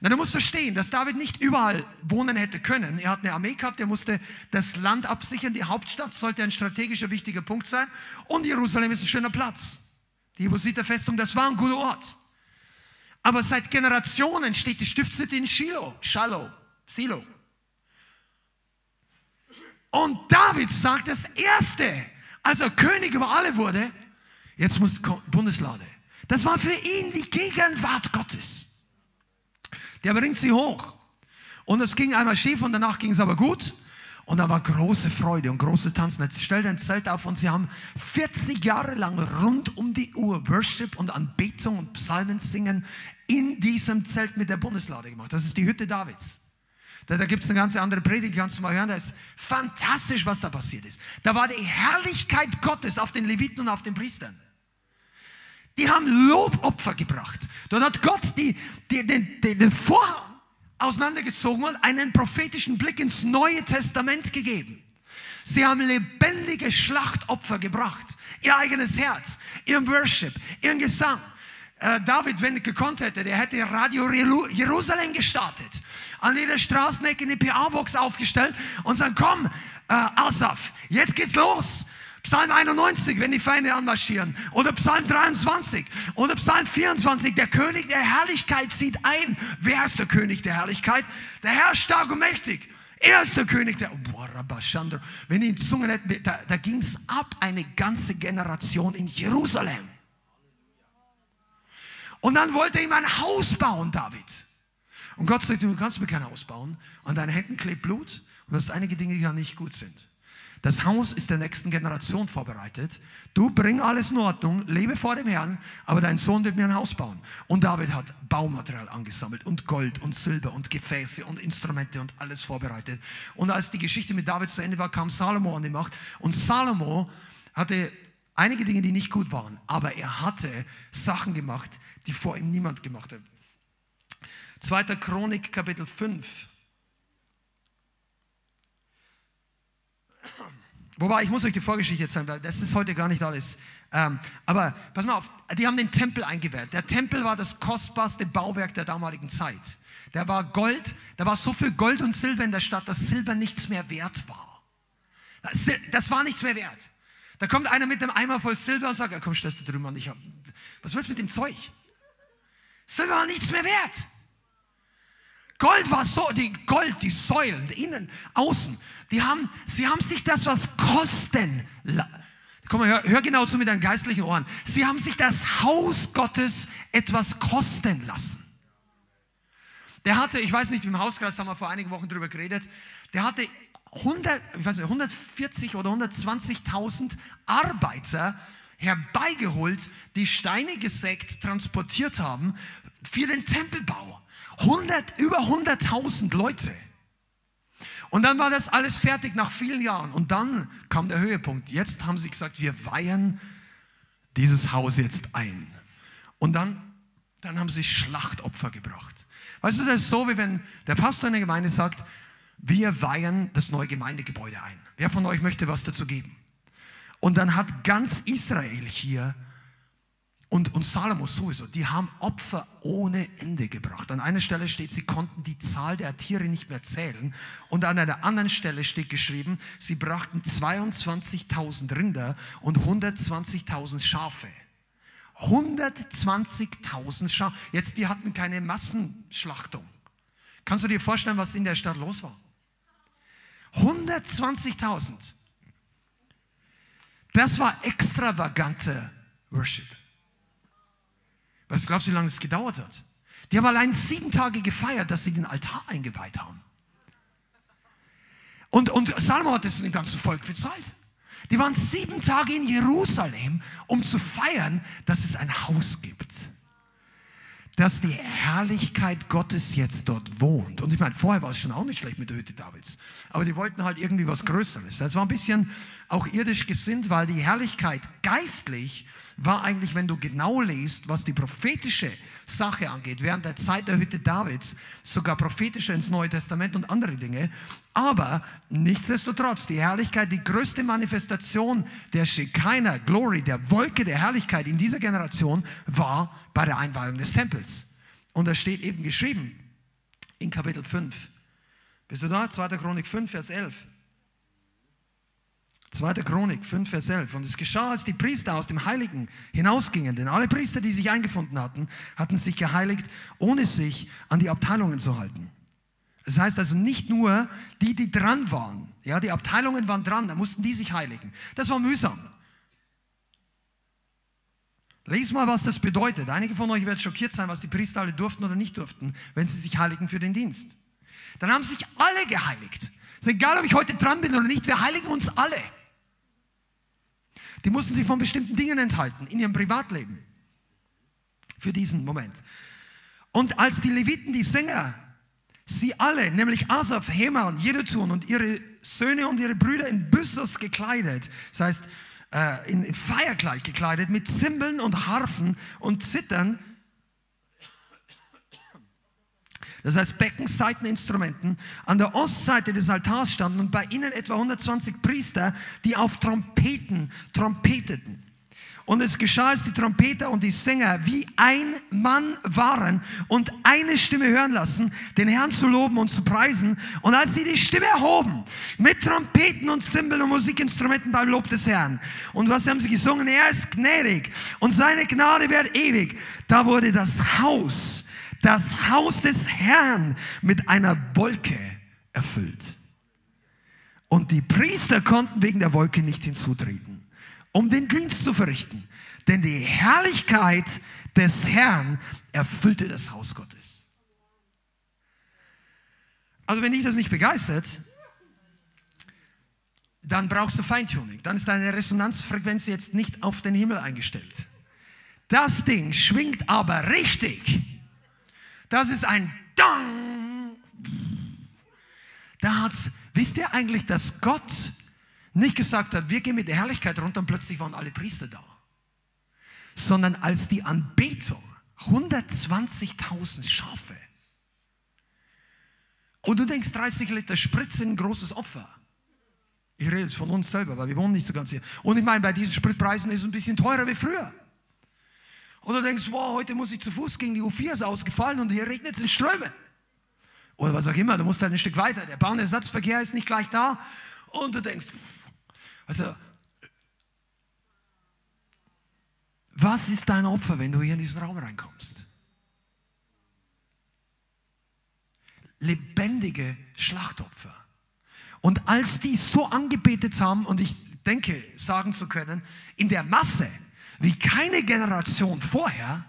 Na, du musst verstehen, dass David nicht überall wohnen hätte können. Er hat eine Armee gehabt, er musste das Land absichern. Die Hauptstadt sollte ein strategischer wichtiger Punkt sein. Und Jerusalem ist ein schöner Platz. Die Jebusiter Festung, das war ein guter Ort. Aber seit Generationen steht die Stiftshütte in Shiloh, Shalom, Silo. Und David sagt das Erste, als er König über alle wurde, jetzt muss Bundeslade. Das war für ihn die Gegenwart Gottes. Der bringt sie hoch. Und es ging einmal schief und danach ging es aber gut. Und da war große Freude und große Tanzen. Jetzt stellt ein Zelt auf und sie haben 40 Jahre lang rund um die Uhr Worship und Anbetung und Psalmen singen in diesem Zelt mit der Bundeslade gemacht. Das ist die Hütte Davids. Da, da gibt es eine ganze andere Predigt, kannst du mal hören. Da ist fantastisch, was da passiert ist. Da war die Herrlichkeit Gottes auf den Leviten und auf den Priestern. Die haben Lobopfer gebracht. Dort hat Gott die, die, den, den, Vorhang auseinandergezogen und einen prophetischen Blick ins Neue Testament gegeben. Sie haben lebendige Schlachtopfer gebracht. Ihr eigenes Herz, ihren Worship, ihren Gesang. Äh, David, wenn er gekonnt hätte, der hätte Radio Jerusalem gestartet. An jeder Straßenecke eine PA-Box aufgestellt und sagen, komm, äh, Asaf, jetzt geht's los. Psalm 91, wenn die Feinde anmarschieren. Oder Psalm 23. Oder Psalm 24. Der König der Herrlichkeit zieht ein. Wer ist der König der Herrlichkeit? Der Herr stark und mächtig. Er ist der König der. Wenn die Zungen hätten, da, da ging es ab, eine ganze Generation in Jerusalem. Und dann wollte ihm ein Haus bauen, David. Und Gott sagt, du kannst mir kein Haus bauen. An deinen Händen klebt Blut. Und das sind einige Dinge, die da nicht gut sind. Das Haus ist der nächsten Generation vorbereitet. Du bring alles in Ordnung, lebe vor dem Herrn, aber dein Sohn wird mir ein Haus bauen. Und David hat Baumaterial angesammelt und Gold und Silber und Gefäße und Instrumente und alles vorbereitet. Und als die Geschichte mit David zu Ende war, kam Salomo an die Macht. Und Salomo hatte Einige Dinge, die nicht gut waren, aber er hatte Sachen gemacht, die vor ihm niemand gemacht hat. 2. Chronik, Kapitel 5. Wobei, ich muss euch die Vorgeschichte erzählen, weil das ist heute gar nicht alles. Ähm, aber pass mal auf, die haben den Tempel eingeweiht. Der Tempel war das kostbarste Bauwerk der damaligen Zeit. Der war Gold, da war so viel Gold und Silber in der Stadt, dass Silber nichts mehr wert war. Das war nichts mehr wert. Da kommt einer mit einem Eimer voll Silber und sagt, komm, stellst du drüben an, ich hab, was willst du mit dem Zeug? Silber war nichts mehr wert. Gold war so, die Gold, die Säulen, innen, außen, die haben, sie haben sich das was kosten. Komm mal, hör, hör genau zu mit deinen geistlichen Ohren. Sie haben sich das Haus Gottes etwas kosten lassen. Der hatte, ich weiß nicht, im Hauskreis haben wir vor einigen Wochen drüber geredet, der hatte 100, ich weiß nicht, 140 oder 120.000 Arbeiter herbeigeholt, die Steine gesägt, transportiert haben für den Tempelbau. 100, über 100.000 Leute. Und dann war das alles fertig nach vielen Jahren. Und dann kam der Höhepunkt. Jetzt haben sie gesagt, wir weihen dieses Haus jetzt ein. Und dann, dann haben sie Schlachtopfer gebracht. Weißt du, das ist so, wie wenn der Pastor in der Gemeinde sagt, wir weihen das neue Gemeindegebäude ein. Wer von euch möchte was dazu geben? Und dann hat ganz Israel hier und, und Salomo sowieso, die haben Opfer ohne Ende gebracht. An einer Stelle steht, sie konnten die Zahl der Tiere nicht mehr zählen. Und an einer anderen Stelle steht geschrieben, sie brachten 22.000 Rinder und 120.000 Schafe. 120.000 Schafe. Jetzt, die hatten keine Massenschlachtung. Kannst du dir vorstellen, was in der Stadt los war? 120.000. Das war extravagante Worship. Was glaubst du, wie lange es gedauert hat? Die haben allein sieben Tage gefeiert, dass sie den Altar eingeweiht haben. Und, und Salomo hat das dem ganzen Volk bezahlt. Die waren sieben Tage in Jerusalem, um zu feiern, dass es ein Haus gibt. Dass die Herrlichkeit Gottes jetzt dort wohnt. Und ich meine, vorher war es schon auch nicht schlecht mit der Hütte Davids. Aber die wollten halt irgendwie was Größeres. Das war ein bisschen auch irdisch gesinnt, weil die Herrlichkeit geistlich war eigentlich, wenn du genau liest, was die prophetische Sache angeht, während der Zeit der Hütte Davids, sogar prophetischer ins Neue Testament und andere Dinge. Aber nichtsdestotrotz, die Herrlichkeit, die größte Manifestation der Shekinah Glory, der Wolke der Herrlichkeit in dieser Generation war bei der Einweihung des Tempels. Und da steht eben geschrieben in Kapitel 5. Bist du da? 2. Chronik 5, Vers 11. 2. Chronik 5, Vers 11. Und es geschah, als die Priester aus dem Heiligen hinausgingen, denn alle Priester, die sich eingefunden hatten, hatten sich geheiligt, ohne sich an die Abteilungen zu halten. Das heißt also nicht nur die, die dran waren. Ja, die Abteilungen waren dran, da mussten die sich heiligen. Das war mühsam. Lies mal, was das bedeutet. Einige von euch werden schockiert sein, was die Priester alle durften oder nicht durften, wenn sie sich heiligen für den Dienst. Dann haben sich alle geheiligt. Es ist egal, ob ich heute dran bin oder nicht, wir heiligen uns alle. Die mussten sich von bestimmten Dingen enthalten in ihrem Privatleben. Für diesen Moment. Und als die Leviten, die Sänger, sie alle, nämlich Asaf, Heman, Jedutun und ihre Söhne und ihre Brüder in Byssos gekleidet, das heißt äh, in Feierkleid gekleidet, mit Zimbeln und Harfen und Zittern, das heißt Beckenseiteninstrumenten, an der Ostseite des Altars standen und bei ihnen etwa 120 Priester, die auf Trompeten trompeteten. Und es geschah, als die Trompeter und die Sänger wie ein Mann waren und eine Stimme hören lassen, den Herrn zu loben und zu preisen. Und als sie die Stimme erhoben, mit Trompeten und Zimbeln und Musikinstrumenten beim Lob des Herrn. Und was haben sie gesungen? Er ist gnädig und seine Gnade wird ewig. Da wurde das Haus das Haus des Herrn mit einer Wolke erfüllt. Und die Priester konnten wegen der Wolke nicht hinzutreten, um den Dienst zu verrichten. Denn die Herrlichkeit des Herrn erfüllte das Haus Gottes. Also wenn dich das nicht begeistert, dann brauchst du Feintuning. Dann ist deine Resonanzfrequenz jetzt nicht auf den Himmel eingestellt. Das Ding schwingt aber richtig das ist ein Dong. Da hat's, wisst ihr eigentlich, dass Gott nicht gesagt hat, wir gehen mit der Herrlichkeit runter und plötzlich waren alle Priester da, sondern als die Anbetung 120.000 Schafe und du denkst 30 Liter Sprit sind ein großes Opfer. Ich rede jetzt von uns selber, weil wir wohnen nicht so ganz hier. Und ich meine, bei diesen Spritpreisen ist es ein bisschen teurer wie früher. Und du denkst, wow, heute muss ich zu Fuß gehen, die U4 ist ausgefallen und hier regnet es in Strömen. Oder was auch immer, du musst halt ein Stück weiter. Der Bahnersatzverkehr ist nicht gleich da. Und du denkst, also, was ist dein Opfer, wenn du hier in diesen Raum reinkommst? Lebendige Schlachtopfer. Und als die so angebetet haben, und ich denke, sagen zu können, in der Masse, wie keine Generation vorher,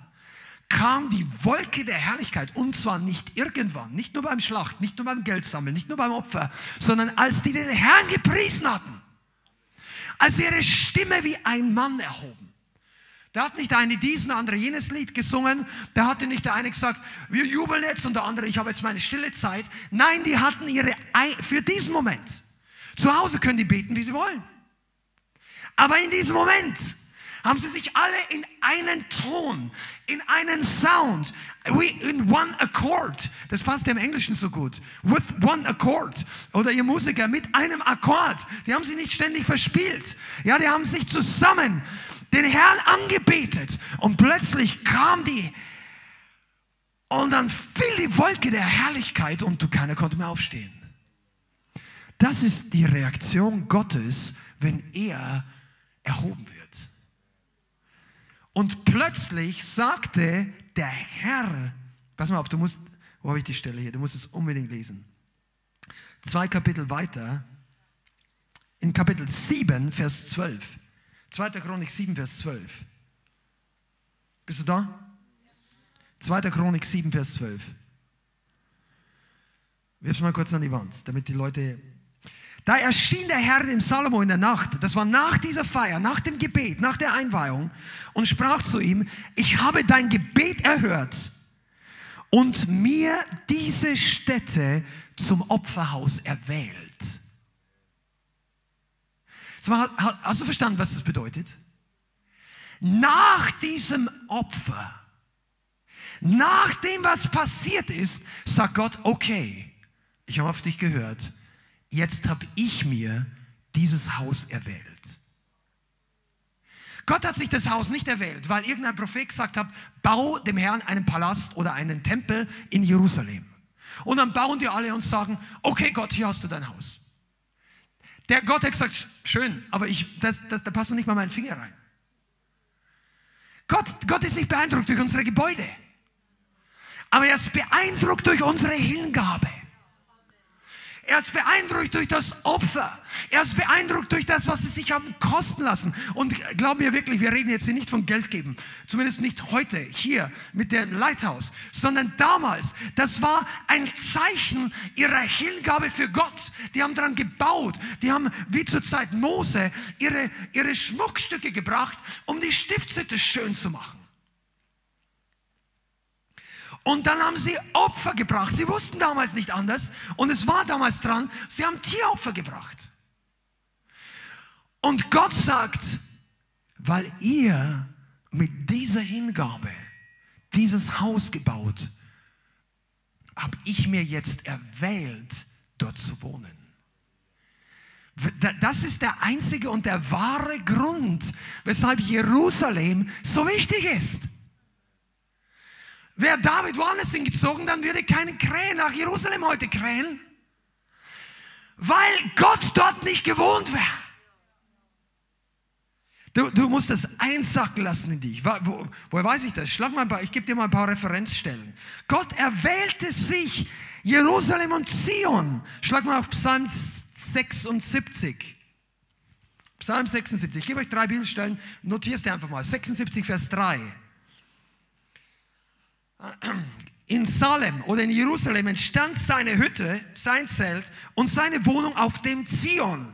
kam die Wolke der Herrlichkeit und zwar nicht irgendwann, nicht nur beim Schlacht, nicht nur beim Geldsammeln, nicht nur beim Opfer, sondern als die den Herrn gepriesen hatten, als ihre Stimme wie ein Mann erhoben. Da hat nicht der eine diesen, der andere jenes Lied gesungen. Da hatte nicht der eine gesagt, wir jubeln jetzt und der andere, ich habe jetzt meine stille Zeit. Nein, die hatten ihre, für diesen Moment. Zu Hause können die beten, wie sie wollen. Aber in diesem Moment haben sie sich alle in einen Ton, in einen Sound, in one accord. Das passt im Englischen so gut. With one accord. Oder ihr Musiker mit einem Akkord. Die haben sie nicht ständig verspielt. Ja, die haben sich zusammen den Herrn angebetet. Und plötzlich kam die und dann fiel die Wolke der Herrlichkeit und keiner konnte mehr aufstehen. Das ist die Reaktion Gottes, wenn er erhoben wird. Und plötzlich sagte der Herr, pass mal auf, du musst, wo habe ich die Stelle hier? Du musst es unbedingt lesen. Zwei Kapitel weiter, in Kapitel 7, Vers 12. 2. Chronik 7, Vers 12. Bist du da? 2. Chronik 7, Vers 12. Wirf mal kurz an die Wand, damit die Leute da erschien der Herr dem Salomo in der Nacht, das war nach dieser Feier, nach dem Gebet, nach der Einweihung, und sprach zu ihm, ich habe dein Gebet erhört und mir diese Stätte zum Opferhaus erwählt. Hast du verstanden, was das bedeutet? Nach diesem Opfer, nach dem, was passiert ist, sagt Gott, okay, ich habe auf dich gehört, jetzt habe ich mir dieses Haus erwählt. Gott hat sich das Haus nicht erwählt, weil irgendein Prophet gesagt hat, bau dem Herrn einen Palast oder einen Tempel in Jerusalem. Und dann bauen die alle und sagen, okay Gott, hier hast du dein Haus. Der Gott hat gesagt, schön, aber ich, das, das, da passt noch nicht mal mein Finger rein. Gott, Gott ist nicht beeindruckt durch unsere Gebäude, aber er ist beeindruckt durch unsere Hingabe. Er ist beeindruckt durch das Opfer. Er ist beeindruckt durch das, was sie sich haben kosten lassen. Und glaub mir wirklich, wir reden jetzt hier nicht von Geld geben. Zumindest nicht heute, hier mit dem Lighthouse. Sondern damals, das war ein Zeichen ihrer Hingabe für Gott. Die haben daran gebaut. Die haben, wie zur Zeit Mose, ihre, ihre Schmuckstücke gebracht, um die Stiftshütte schön zu machen. Und dann haben sie Opfer gebracht. Sie wussten damals nicht anders. Und es war damals dran, sie haben Tieropfer gebracht. Und Gott sagt, weil ihr mit dieser Hingabe dieses Haus gebaut, habe ich mir jetzt erwählt, dort zu wohnen. Das ist der einzige und der wahre Grund, weshalb Jerusalem so wichtig ist. Wäre David woanders hingezogen, dann würde keine Krähe nach Jerusalem heute krähen, weil Gott dort nicht gewohnt wäre. Du, du, musst das einsacken lassen in dich. Wo, woher weiß ich das? Schlag mal ein paar, ich gebe dir mal ein paar Referenzstellen. Gott erwählte sich Jerusalem und Zion. Schlag mal auf Psalm 76. Psalm 76. Ich gebe euch drei Bibelstellen, notierst dir einfach mal. 76, Vers 3 in Salem oder in Jerusalem entstand seine Hütte, sein Zelt und seine Wohnung auf dem Zion.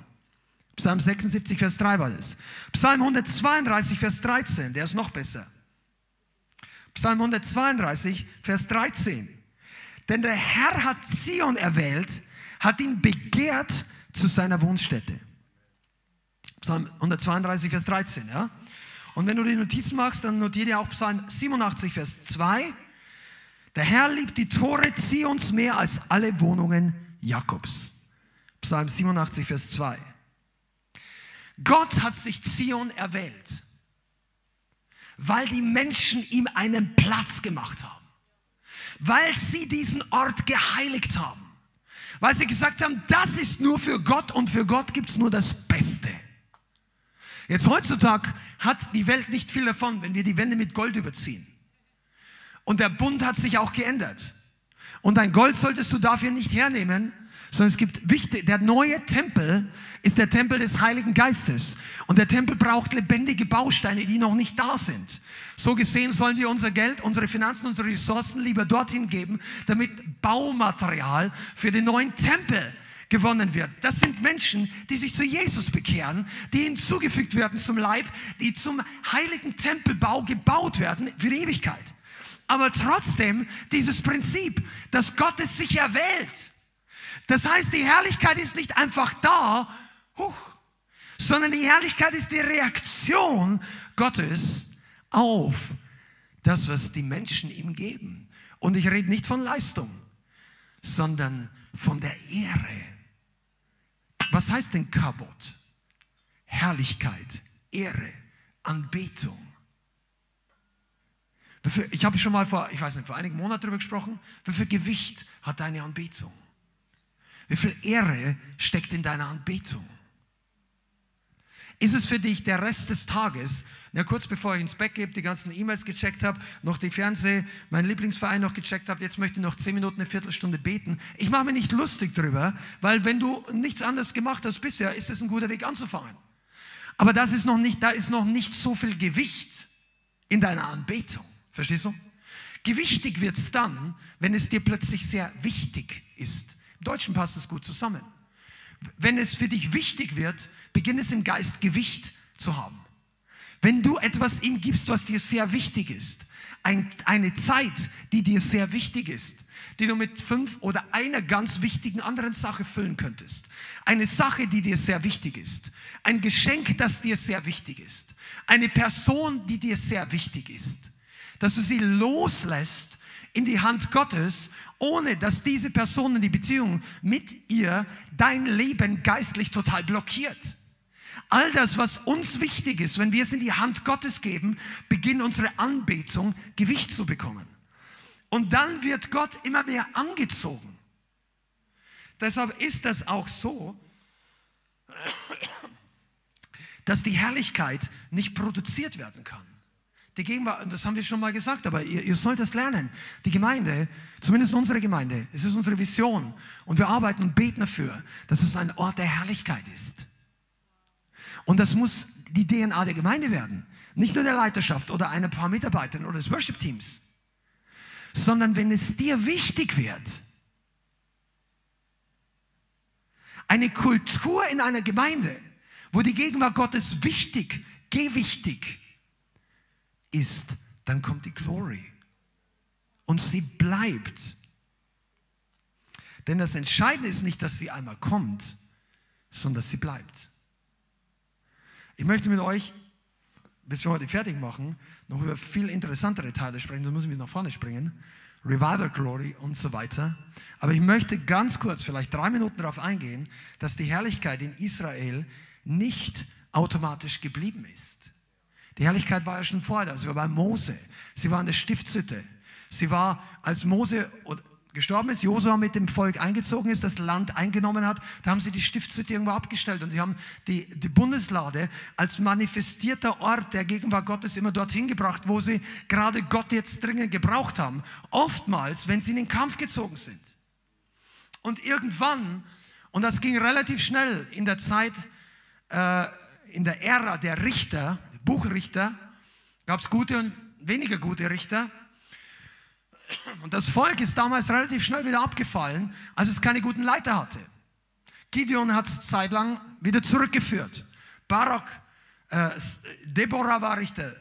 Psalm 76, Vers 3 war das. Psalm 132, Vers 13, der ist noch besser. Psalm 132, Vers 13. Denn der Herr hat Zion erwählt, hat ihn begehrt zu seiner Wohnstätte. Psalm 132, Vers 13. Ja? Und wenn du die Notizen machst, dann notiere dir auch Psalm 87, Vers 2. Der Herr liebt die Tore Zions mehr als alle Wohnungen Jakobs. Psalm 87, Vers 2. Gott hat sich Zion erwählt, weil die Menschen ihm einen Platz gemacht haben, weil sie diesen Ort geheiligt haben, weil sie gesagt haben, das ist nur für Gott und für Gott gibt es nur das Beste. Jetzt heutzutage hat die Welt nicht viel davon, wenn wir die Wände mit Gold überziehen. Und der Bund hat sich auch geändert. Und dein Gold solltest du dafür nicht hernehmen, sondern es gibt wichtig, der neue Tempel ist der Tempel des Heiligen Geistes. Und der Tempel braucht lebendige Bausteine, die noch nicht da sind. So gesehen sollen wir unser Geld, unsere Finanzen, unsere Ressourcen lieber dorthin geben, damit Baumaterial für den neuen Tempel gewonnen wird. Das sind Menschen, die sich zu Jesus bekehren, die hinzugefügt werden zum Leib, die zum heiligen Tempelbau gebaut werden für die Ewigkeit. Aber trotzdem dieses Prinzip, dass Gott es sich erwählt. Das heißt, die Herrlichkeit ist nicht einfach da, huch, sondern die Herrlichkeit ist die Reaktion Gottes auf das, was die Menschen ihm geben. Und ich rede nicht von Leistung, sondern von der Ehre. Was heißt denn Kabot? Herrlichkeit, Ehre, Anbetung. Ich habe schon mal vor, ich weiß nicht, vor einigen Monaten darüber gesprochen. Wie viel Gewicht hat deine Anbetung? Wie viel Ehre steckt in deiner Anbetung? Ist es für dich der Rest des Tages, na, kurz bevor ich ins Bett gehe, die ganzen E-Mails gecheckt habe, noch die Fernseh, mein Lieblingsverein noch gecheckt habe, jetzt möchte ich noch zehn Minuten, eine Viertelstunde beten. Ich mache mich nicht lustig drüber, weil wenn du nichts anderes gemacht hast bisher, ist es ein guter Weg anzufangen. Aber das ist noch nicht, da ist noch nicht so viel Gewicht in deiner Anbetung. Verstehst du? Gewichtig wird es dann, wenn es dir plötzlich sehr wichtig ist. Im Deutschen passt es gut zusammen. Wenn es für dich wichtig wird, beginnt es im Geist Gewicht zu haben. Wenn du etwas ihm gibst, was dir sehr wichtig ist, ein, eine Zeit, die dir sehr wichtig ist, die du mit fünf oder einer ganz wichtigen anderen Sache füllen könntest. Eine Sache, die dir sehr wichtig ist. Ein Geschenk, das dir sehr wichtig ist. Eine Person, die dir sehr wichtig ist. Dass du sie loslässt in die Hand Gottes, ohne dass diese Person in die Beziehung mit ihr dein Leben geistlich total blockiert. All das, was uns wichtig ist, wenn wir es in die Hand Gottes geben, beginnt unsere Anbetung Gewicht zu bekommen. Und dann wird Gott immer mehr angezogen. Deshalb ist das auch so, dass die Herrlichkeit nicht produziert werden kann. Die Gegenwart, das haben wir schon mal gesagt, aber ihr, ihr sollt das lernen. Die Gemeinde, zumindest unsere Gemeinde, es ist unsere Vision und wir arbeiten und beten dafür, dass es ein Ort der Herrlichkeit ist. Und das muss die DNA der Gemeinde werden. Nicht nur der Leiterschaft oder ein paar Mitarbeitern oder des Worship-Teams, sondern wenn es dir wichtig wird, eine Kultur in einer Gemeinde, wo die Gegenwart Gottes wichtig, gewichtig ist, dann kommt die Glory. Und sie bleibt. Denn das Entscheidende ist nicht, dass sie einmal kommt, sondern dass sie bleibt. Ich möchte mit euch, bis wir heute fertig machen, noch über viel interessantere Teile sprechen. Da müssen wir nach vorne springen. Revival Glory und so weiter. Aber ich möchte ganz kurz, vielleicht drei Minuten darauf eingehen, dass die Herrlichkeit in Israel nicht automatisch geblieben ist. Die Herrlichkeit war ja schon vorher. Sie war bei Mose. Sie war in der Stiftshütte. Sie war, als Mose gestorben ist, Josua mit dem Volk eingezogen ist, das Land eingenommen hat, da haben sie die Stiftshütte irgendwo abgestellt und sie haben die, die Bundeslade als manifestierter Ort der Gegenwart Gottes immer dorthin gebracht, wo sie gerade Gott jetzt dringend gebraucht haben. Oftmals, wenn sie in den Kampf gezogen sind. Und irgendwann, und das ging relativ schnell in der Zeit, äh, in der Ära der Richter, Buchrichter, gab es gute und weniger gute Richter. Und das Volk ist damals relativ schnell wieder abgefallen, als es keine guten Leiter hatte. Gideon hat es zeitlang wieder zurückgeführt. Barak, äh, Deborah war Richter,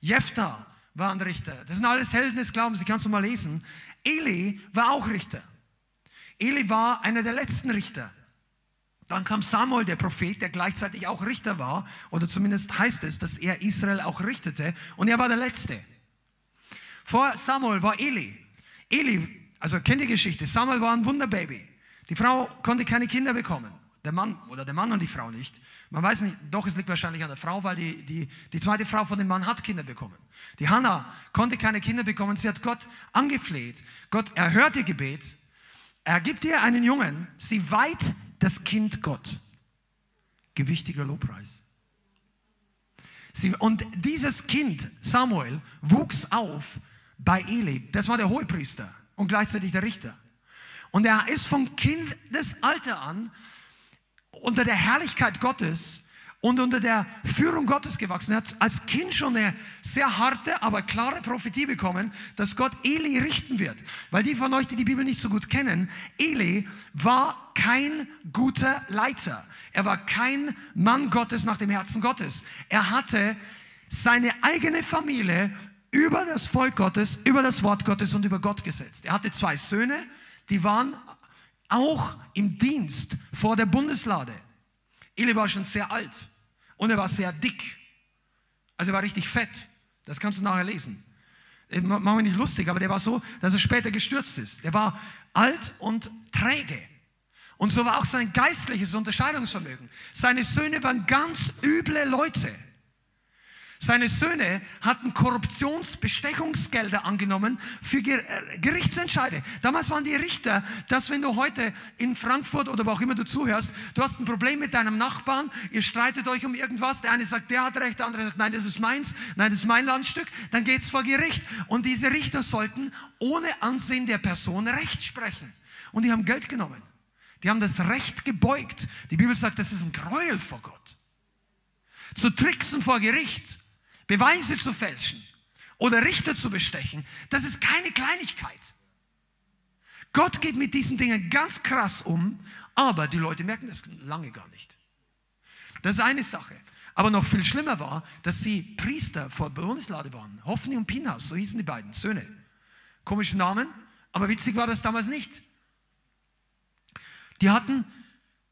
Jephthah war ein Richter. Das sind alles Helden des Glaubens, die kannst du mal lesen. Eli war auch Richter. Eli war einer der letzten Richter. Dann kam Samuel, der Prophet, der gleichzeitig auch Richter war, oder zumindest heißt es, dass er Israel auch richtete, und er war der Letzte. Vor Samuel war Eli. Eli, also kennt die Geschichte, Samuel war ein Wunderbaby. Die Frau konnte keine Kinder bekommen. Der Mann oder der Mann und die Frau nicht. Man weiß nicht, doch es liegt wahrscheinlich an der Frau, weil die, die, die zweite Frau von dem Mann hat Kinder bekommen. Die Hannah konnte keine Kinder bekommen. Sie hat Gott angefleht. Gott erhört ihr Gebet. Er gibt ihr einen Jungen. Sie weiht das Kind Gott. Gewichtiger Lobpreis. Sie, und dieses Kind, Samuel, wuchs auf bei Eli. Das war der Hohepriester und gleichzeitig der Richter. Und er ist vom Kindesalter an unter der Herrlichkeit Gottes und unter der Führung Gottes gewachsen. Er hat als Kind schon eine sehr harte, aber klare Prophetie bekommen, dass Gott Eli richten wird. Weil die von euch, die die Bibel nicht so gut kennen, Eli war kein guter Leiter. Er war kein Mann Gottes nach dem Herzen Gottes. Er hatte seine eigene Familie über das Volk Gottes, über das Wort Gottes und über Gott gesetzt. Er hatte zwei Söhne, die waren auch im Dienst vor der Bundeslade. Eli war schon sehr alt und er war sehr dick. Also er war richtig fett. Das kannst du nachher lesen. Machen wir nicht lustig, aber der war so, dass er später gestürzt ist. Der war alt und träge. Und so war auch sein geistliches Unterscheidungsvermögen. Seine Söhne waren ganz üble Leute. Seine Söhne hatten Korruptionsbestechungsgelder angenommen für äh, Gerichtsentscheide. Damals waren die Richter, dass wenn du heute in Frankfurt oder wo auch immer du zuhörst, du hast ein Problem mit deinem Nachbarn, ihr streitet euch um irgendwas, der eine sagt, der hat recht, der andere sagt, nein, das ist meins, nein, das ist mein Landstück, dann geht es vor Gericht. Und diese Richter sollten ohne Ansehen der Person Recht sprechen. Und die haben Geld genommen. Die haben das Recht gebeugt. Die Bibel sagt, das ist ein Gräuel vor Gott. Zu tricksen vor Gericht Beweise zu fälschen oder Richter zu bestechen, das ist keine Kleinigkeit. Gott geht mit diesen Dingen ganz krass um, aber die Leute merken das lange gar nicht. Das ist eine Sache. Aber noch viel schlimmer war, dass sie Priester vor Bundeslade waren. Hoffni und Pinhas, so hießen die beiden Söhne. Komische Namen, aber witzig war das damals nicht. Die hatten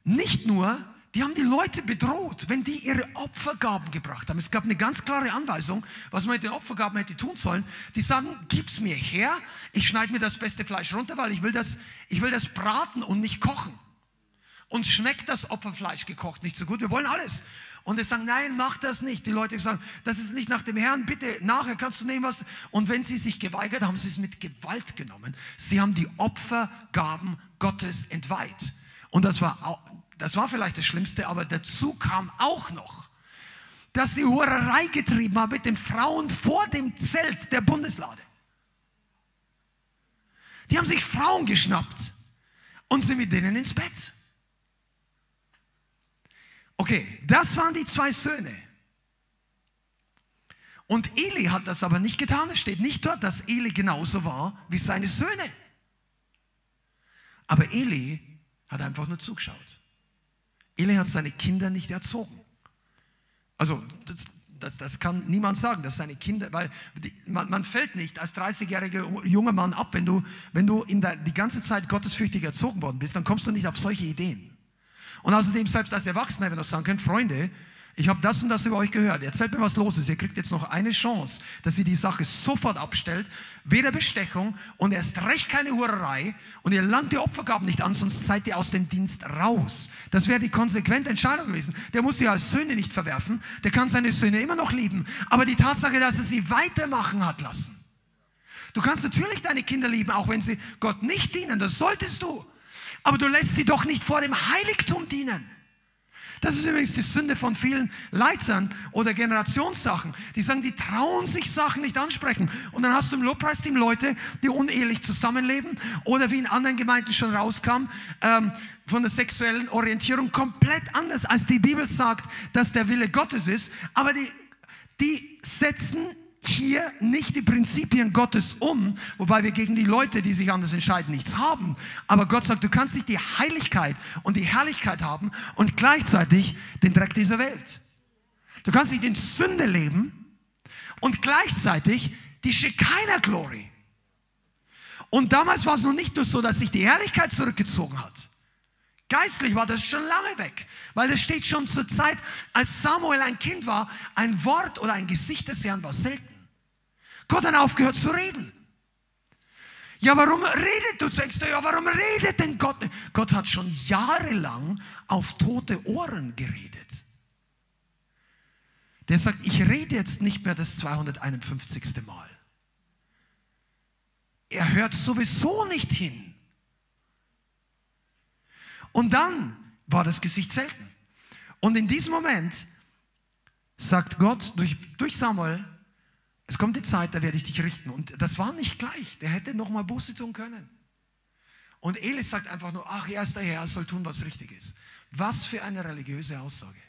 nicht nur die haben die Leute bedroht, wenn die ihre Opfergaben gebracht haben. Es gab eine ganz klare Anweisung, was man mit den Opfergaben hätte tun sollen. Die sagen, gib's mir her, ich schneide mir das beste Fleisch runter, weil ich will das, ich will das braten und nicht kochen. Und schmeckt das Opferfleisch gekocht nicht so gut, wir wollen alles. Und die sagen, nein, mach das nicht. Die Leute sagen, das ist nicht nach dem Herrn, bitte, nachher kannst du nehmen was. Und wenn sie sich geweigert haben, sie es mit Gewalt genommen. Sie haben die Opfergaben Gottes entweiht. Und das war das war vielleicht das Schlimmste, aber dazu kam auch noch, dass sie Hurerei getrieben haben mit den Frauen vor dem Zelt der Bundeslade. Die haben sich Frauen geschnappt und sind mit denen ins Bett. Okay, das waren die zwei Söhne. Und Eli hat das aber nicht getan. Es steht nicht dort, dass Eli genauso war wie seine Söhne. Aber Eli hat einfach nur zugeschaut. Eli hat seine Kinder nicht erzogen. Also das, das, das, kann niemand sagen, dass seine Kinder, weil die, man, man, fällt nicht als 30-jähriger junger Mann ab, wenn du, wenn du in der, die ganze Zeit gottesfürchtig erzogen worden bist, dann kommst du nicht auf solche Ideen. Und außerdem, selbst als Erwachsener, wenn du sagen können, Freunde, ich habe das und das über euch gehört. Erzählt mir, was los ist. Ihr kriegt jetzt noch eine Chance, dass ihr die Sache sofort abstellt. Weder Bestechung und erst recht keine Hurerei. Und ihr langt die Opfergaben nicht an, sonst seid ihr aus dem Dienst raus. Das wäre die konsequente Entscheidung gewesen. Der muss sie als Söhne nicht verwerfen. Der kann seine Söhne immer noch lieben. Aber die Tatsache, dass er sie weitermachen hat lassen. Du kannst natürlich deine Kinder lieben, auch wenn sie Gott nicht dienen. Das solltest du. Aber du lässt sie doch nicht vor dem Heiligtum dienen. Das ist übrigens die Sünde von vielen Leitern oder Generationssachen. Die sagen, die trauen sich Sachen nicht ansprechen. Und dann hast du im Lobpreisteam Leute, die unehelich zusammenleben oder wie in anderen Gemeinden schon rauskam, ähm, von der sexuellen Orientierung komplett anders, als die Bibel sagt, dass der Wille Gottes ist. Aber die, die setzen hier nicht die Prinzipien Gottes um, wobei wir gegen die Leute, die sich anders entscheiden, nichts haben. Aber Gott sagt, du kannst nicht die Heiligkeit und die Herrlichkeit haben und gleichzeitig den Dreck dieser Welt. Du kannst nicht in Sünde leben und gleichzeitig die Shekinah Glory. Und damals war es noch nicht nur so, dass sich die Herrlichkeit zurückgezogen hat. Geistlich war das schon lange weg, weil es steht schon zur Zeit, als Samuel ein Kind war, ein Wort oder ein Gesicht des Herrn war selten. Gott hat aufgehört zu reden. Ja, warum redet du? Sagst du, ja, warum redet denn Gott? Gott hat schon jahrelang auf tote Ohren geredet. Der sagt, ich rede jetzt nicht mehr das 251. Mal. Er hört sowieso nicht hin. Und dann war das Gesicht selten. Und in diesem Moment sagt Gott durch, durch Samuel, es kommt die Zeit, da werde ich dich richten. Und das war nicht gleich. Der hätte noch mal Buße tun können. Und Eli sagt einfach nur, ach, er ist der Herr, soll tun, was richtig ist. Was für eine religiöse Aussage.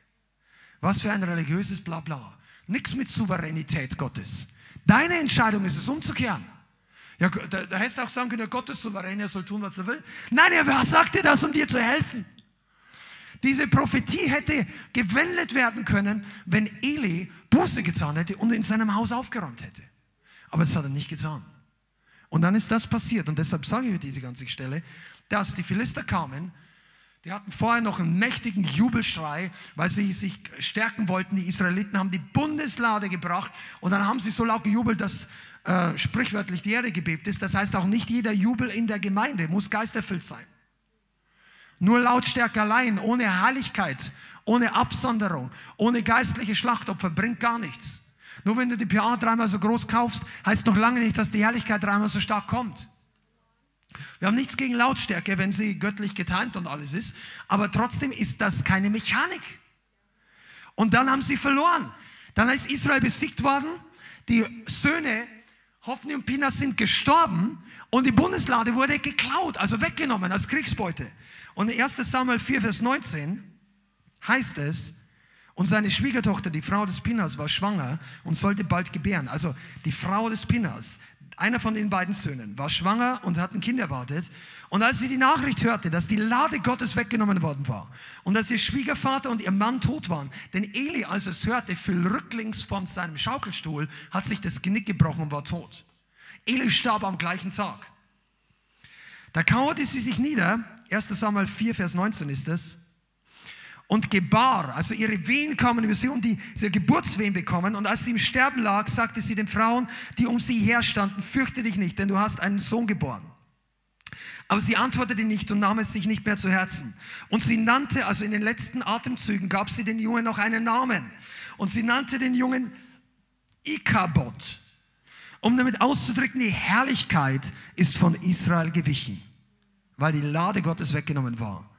Was für ein religiöses Blabla. Nichts mit Souveränität Gottes. Deine Entscheidung ist es, umzukehren. Ja, da, da hättest du auch sagen können, ja, Gott ist souverän, er soll tun, was er will. Nein, er sagte das, um dir zu helfen. Diese Prophetie hätte gewendet werden können, wenn Eli Buße getan hätte und in seinem Haus aufgeräumt hätte. Aber das hat er nicht getan. Und dann ist das passiert. Und deshalb sage ich diese ganze Stelle, dass die Philister kamen die hatten vorher noch einen mächtigen Jubelschrei, weil sie sich stärken wollten. Die Israeliten haben die Bundeslade gebracht und dann haben sie so laut gejubelt, dass äh, sprichwörtlich die Erde gebebt ist. Das heißt, auch nicht jeder Jubel in der Gemeinde muss geisterfüllt sein. Nur Lautstärke allein, ohne Heiligkeit, ohne Absonderung, ohne geistliche Schlachtopfer bringt gar nichts. Nur wenn du die PA dreimal so groß kaufst, heißt noch lange nicht, dass die Herrlichkeit dreimal so stark kommt. Wir haben nichts gegen Lautstärke, wenn sie göttlich getimt und alles ist, aber trotzdem ist das keine Mechanik. Und dann haben sie verloren. Dann ist Israel besiegt worden, die Söhne Hophni und Pinas sind gestorben und die Bundeslade wurde geklaut, also weggenommen als Kriegsbeute. Und in 1 Samuel 4, Vers 19 heißt es, und seine Schwiegertochter, die Frau des Pinas, war schwanger und sollte bald gebären. Also die Frau des Pinas, einer von den beiden Söhnen war schwanger und hat ein Kind erwartet. Und als sie die Nachricht hörte, dass die Lade Gottes weggenommen worden war und dass ihr Schwiegervater und ihr Mann tot waren, denn Eli, als es hörte, fiel rücklings von seinem Schaukelstuhl, hat sich das Genick gebrochen und war tot. Eli starb am gleichen Tag. Da kauerte sie sich nieder, 1 Samuel 4, Vers 19 ist es, und gebar, also ihre Wehen kamen über sie und die, sie Geburtswehen bekommen. Und als sie im Sterben lag, sagte sie den Frauen, die um sie herstanden, fürchte dich nicht, denn du hast einen Sohn geboren. Aber sie antwortete nicht und nahm es sich nicht mehr zu Herzen. Und sie nannte, also in den letzten Atemzügen, gab sie den Jungen noch einen Namen. Und sie nannte den Jungen Ikabot, um damit auszudrücken, die Herrlichkeit ist von Israel gewichen, weil die Lade Gottes weggenommen war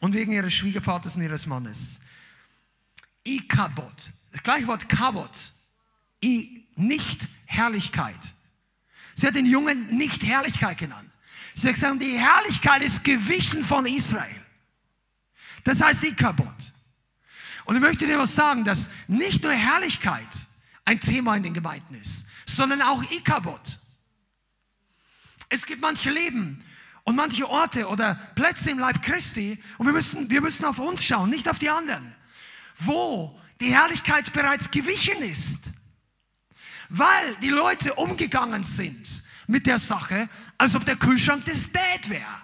und wegen ihres Schwiegervaters und ihres Mannes. Ikabot, das gleiche Wort Kabot, I, nicht Herrlichkeit. Sie hat den Jungen nicht Herrlichkeit genannt. Sie hat gesagt, die Herrlichkeit ist gewichen von Israel. Das heißt Ikabot. Und ich möchte dir was sagen, dass nicht nur Herrlichkeit ein Thema in den Gemeinden ist, sondern auch Ikabot. Es gibt manche Leben, und manche Orte oder Plätze im Leib Christi. Und wir müssen, wir müssen auf uns schauen, nicht auf die anderen. Wo die Herrlichkeit bereits gewichen ist. Weil die Leute umgegangen sind mit der Sache, als ob der Kühlschrank des Dad wäre.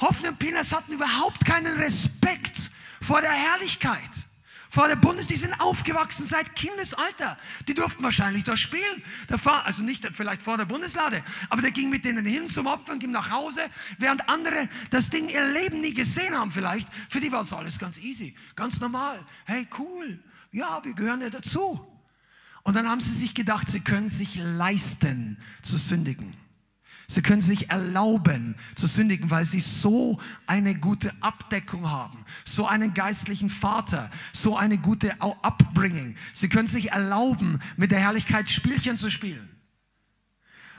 Hoffen und Pinas hatten überhaupt keinen Respekt vor der Herrlichkeit vor der Bundes, die sind aufgewachsen seit Kindesalter. Die durften wahrscheinlich da spielen. Der Fahr, also nicht vielleicht vor der Bundeslade, aber der ging mit denen hin zum Opfer und ging nach Hause, während andere das Ding ihr Leben nie gesehen haben vielleicht. Für die war es alles ganz easy, ganz normal. Hey, cool. Ja, wir gehören ja dazu. Und dann haben sie sich gedacht, sie können sich leisten zu sündigen. Sie können sich erlauben zu sündigen, weil sie so eine gute Abdeckung haben, so einen geistlichen Vater, so eine gute Upbringing. Sie können sich erlauben, mit der Herrlichkeit Spielchen zu spielen.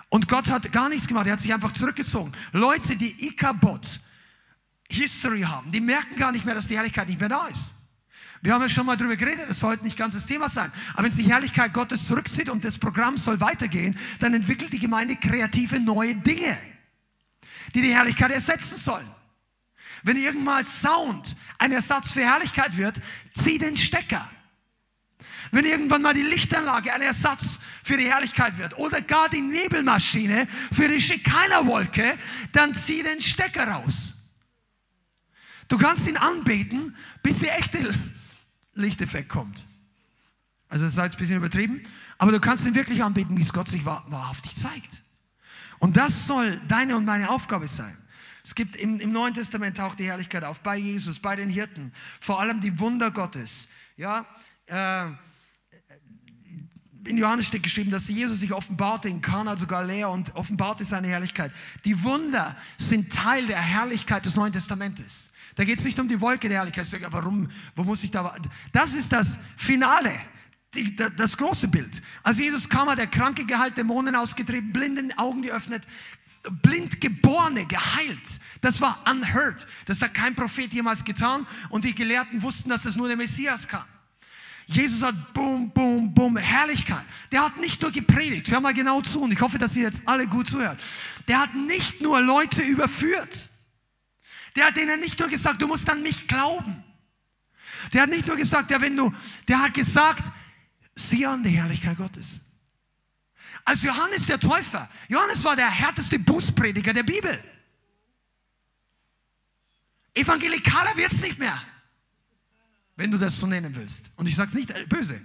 Und Gott hat gar nichts gemacht, er hat sich einfach zurückgezogen. Leute, die Ikabot History haben, die merken gar nicht mehr, dass die Herrlichkeit nicht mehr da ist. Wir haben ja schon mal darüber geredet, das sollte nicht ganz das Thema sein. Aber wenn sich die Herrlichkeit Gottes zurückzieht und das Programm soll weitergehen, dann entwickelt die Gemeinde kreative neue Dinge, die die Herrlichkeit ersetzen sollen. Wenn irgendwann Sound ein Ersatz für Herrlichkeit wird, zieh den Stecker. Wenn irgendwann mal die Lichtanlage ein Ersatz für die Herrlichkeit wird oder gar die Nebelmaschine für die Schikanerwolke, dann zieh den Stecker raus. Du kannst ihn anbeten, bis der echte Lichteffekt kommt. Also das jetzt ein bisschen übertrieben, aber du kannst ihn wirklich anbeten, wie es Gott sich wahr, wahrhaftig zeigt. Und das soll deine und meine Aufgabe sein. Es gibt im, im Neuen Testament auch die Herrlichkeit auf, bei Jesus, bei den Hirten, vor allem die Wunder Gottes. Ja, äh, in Johannes steht geschrieben, dass Jesus sich offenbarte in Kana, also Galiläa, und offenbarte seine Herrlichkeit. Die Wunder sind Teil der Herrlichkeit des Neuen Testamentes. Da geht es nicht um die Wolke der Herrlichkeit. Sage, warum, wo muss ich da? Das ist das Finale, die, das große Bild. Als Jesus kam, hat er Kranke geheilt, Dämonen ausgetrieben, blinden Augen geöffnet, Blindgeborene geheilt. Das war unheard. Das hat kein Prophet jemals getan. Und die Gelehrten wussten, dass das nur der Messias kann. Jesus hat boom, boom, boom, Herrlichkeit. Der hat nicht nur gepredigt, hör mal genau zu und ich hoffe, dass ihr jetzt alle gut zuhört. Der hat nicht nur Leute überführt. Der hat denen nicht nur gesagt, du musst an mich glauben. Der hat nicht nur gesagt, ja, wenn du, der hat gesagt, sieh an die Herrlichkeit Gottes. Als Johannes der Täufer, Johannes war der härteste Bußprediger der Bibel. Evangelikaler wird es nicht mehr wenn du das so nennen willst. Und ich sage es nicht böse.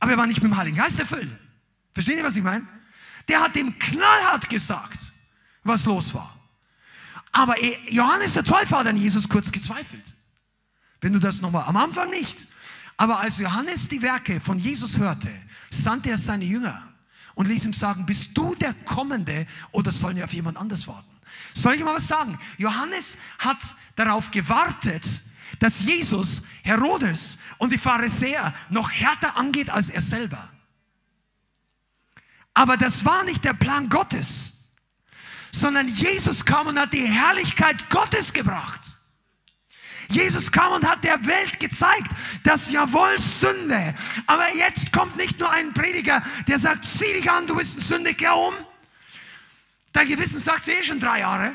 Aber er war nicht mit dem Heiligen Geist erfüllt. Verstehen ihr, was ich meine? Der hat dem knallhart gesagt, was los war. Aber Johannes der Täufer hat an Jesus kurz gezweifelt. Wenn du das nochmal, am Anfang nicht. Aber als Johannes die Werke von Jesus hörte, sandte er seine Jünger und ließ ihm sagen, bist du der Kommende oder sollen wir auf jemand anders warten? Soll ich mal was sagen? Johannes hat darauf gewartet, dass Jesus Herodes und die Pharisäer noch härter angeht als er selber. Aber das war nicht der Plan Gottes, sondern Jesus kam und hat die Herrlichkeit Gottes gebracht. Jesus kam und hat der Welt gezeigt, dass jawohl Sünde, aber jetzt kommt nicht nur ein Prediger, der sagt, zieh dich an, du bist ein Sündiger um. Dein Gewissen sagt eh schon drei Jahre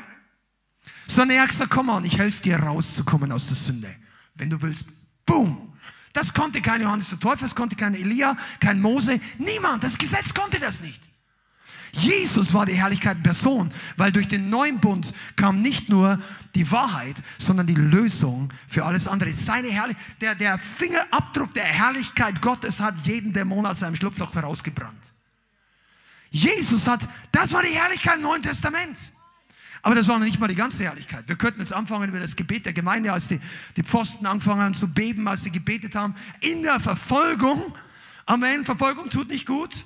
sondern er hat gesagt, komm mal, ich helfe dir rauszukommen aus der Sünde. Wenn du willst, boom. Das konnte kein Johannes der Täufer, das konnte kein Elia, kein Mose, niemand. Das Gesetz konnte das nicht. Jesus war die Herrlichkeit in Person, weil durch den neuen Bund kam nicht nur die Wahrheit, sondern die Lösung für alles andere. Seine Herrlichkeit, der, der Fingerabdruck der Herrlichkeit Gottes hat jeden Dämon aus seinem Schlupfloch herausgebrannt. Jesus hat, das war die Herrlichkeit im Neuen Testament. Aber das war noch nicht mal die ganze Herrlichkeit. Wir könnten jetzt anfangen über das Gebet der Gemeinde, als die, die Pfosten angefangen haben zu beben, als sie gebetet haben. In der Verfolgung. Amen. Verfolgung tut nicht gut.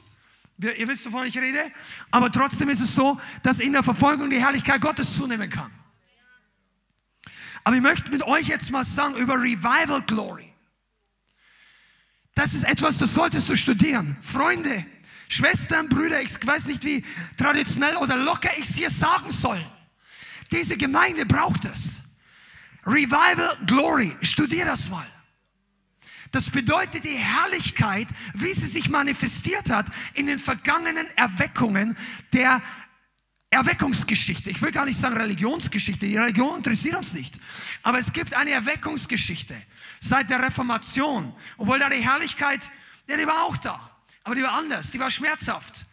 Ihr wisst, wovon ich rede. Aber trotzdem ist es so, dass in der Verfolgung die Herrlichkeit Gottes zunehmen kann. Aber ich möchte mit euch jetzt mal sagen über Revival Glory. Das ist etwas, das solltest du studieren. Freunde, Schwestern, Brüder, ich weiß nicht, wie traditionell oder locker ich es hier sagen soll. Diese Gemeinde braucht es. Revival Glory, studier das mal. Das bedeutet die Herrlichkeit, wie sie sich manifestiert hat in den vergangenen Erweckungen der Erweckungsgeschichte. Ich will gar nicht sagen Religionsgeschichte. Die Religion interessiert uns nicht. Aber es gibt eine Erweckungsgeschichte seit der Reformation. Obwohl da die Herrlichkeit, ja, die war auch da. Aber die war anders. Die war schmerzhaft.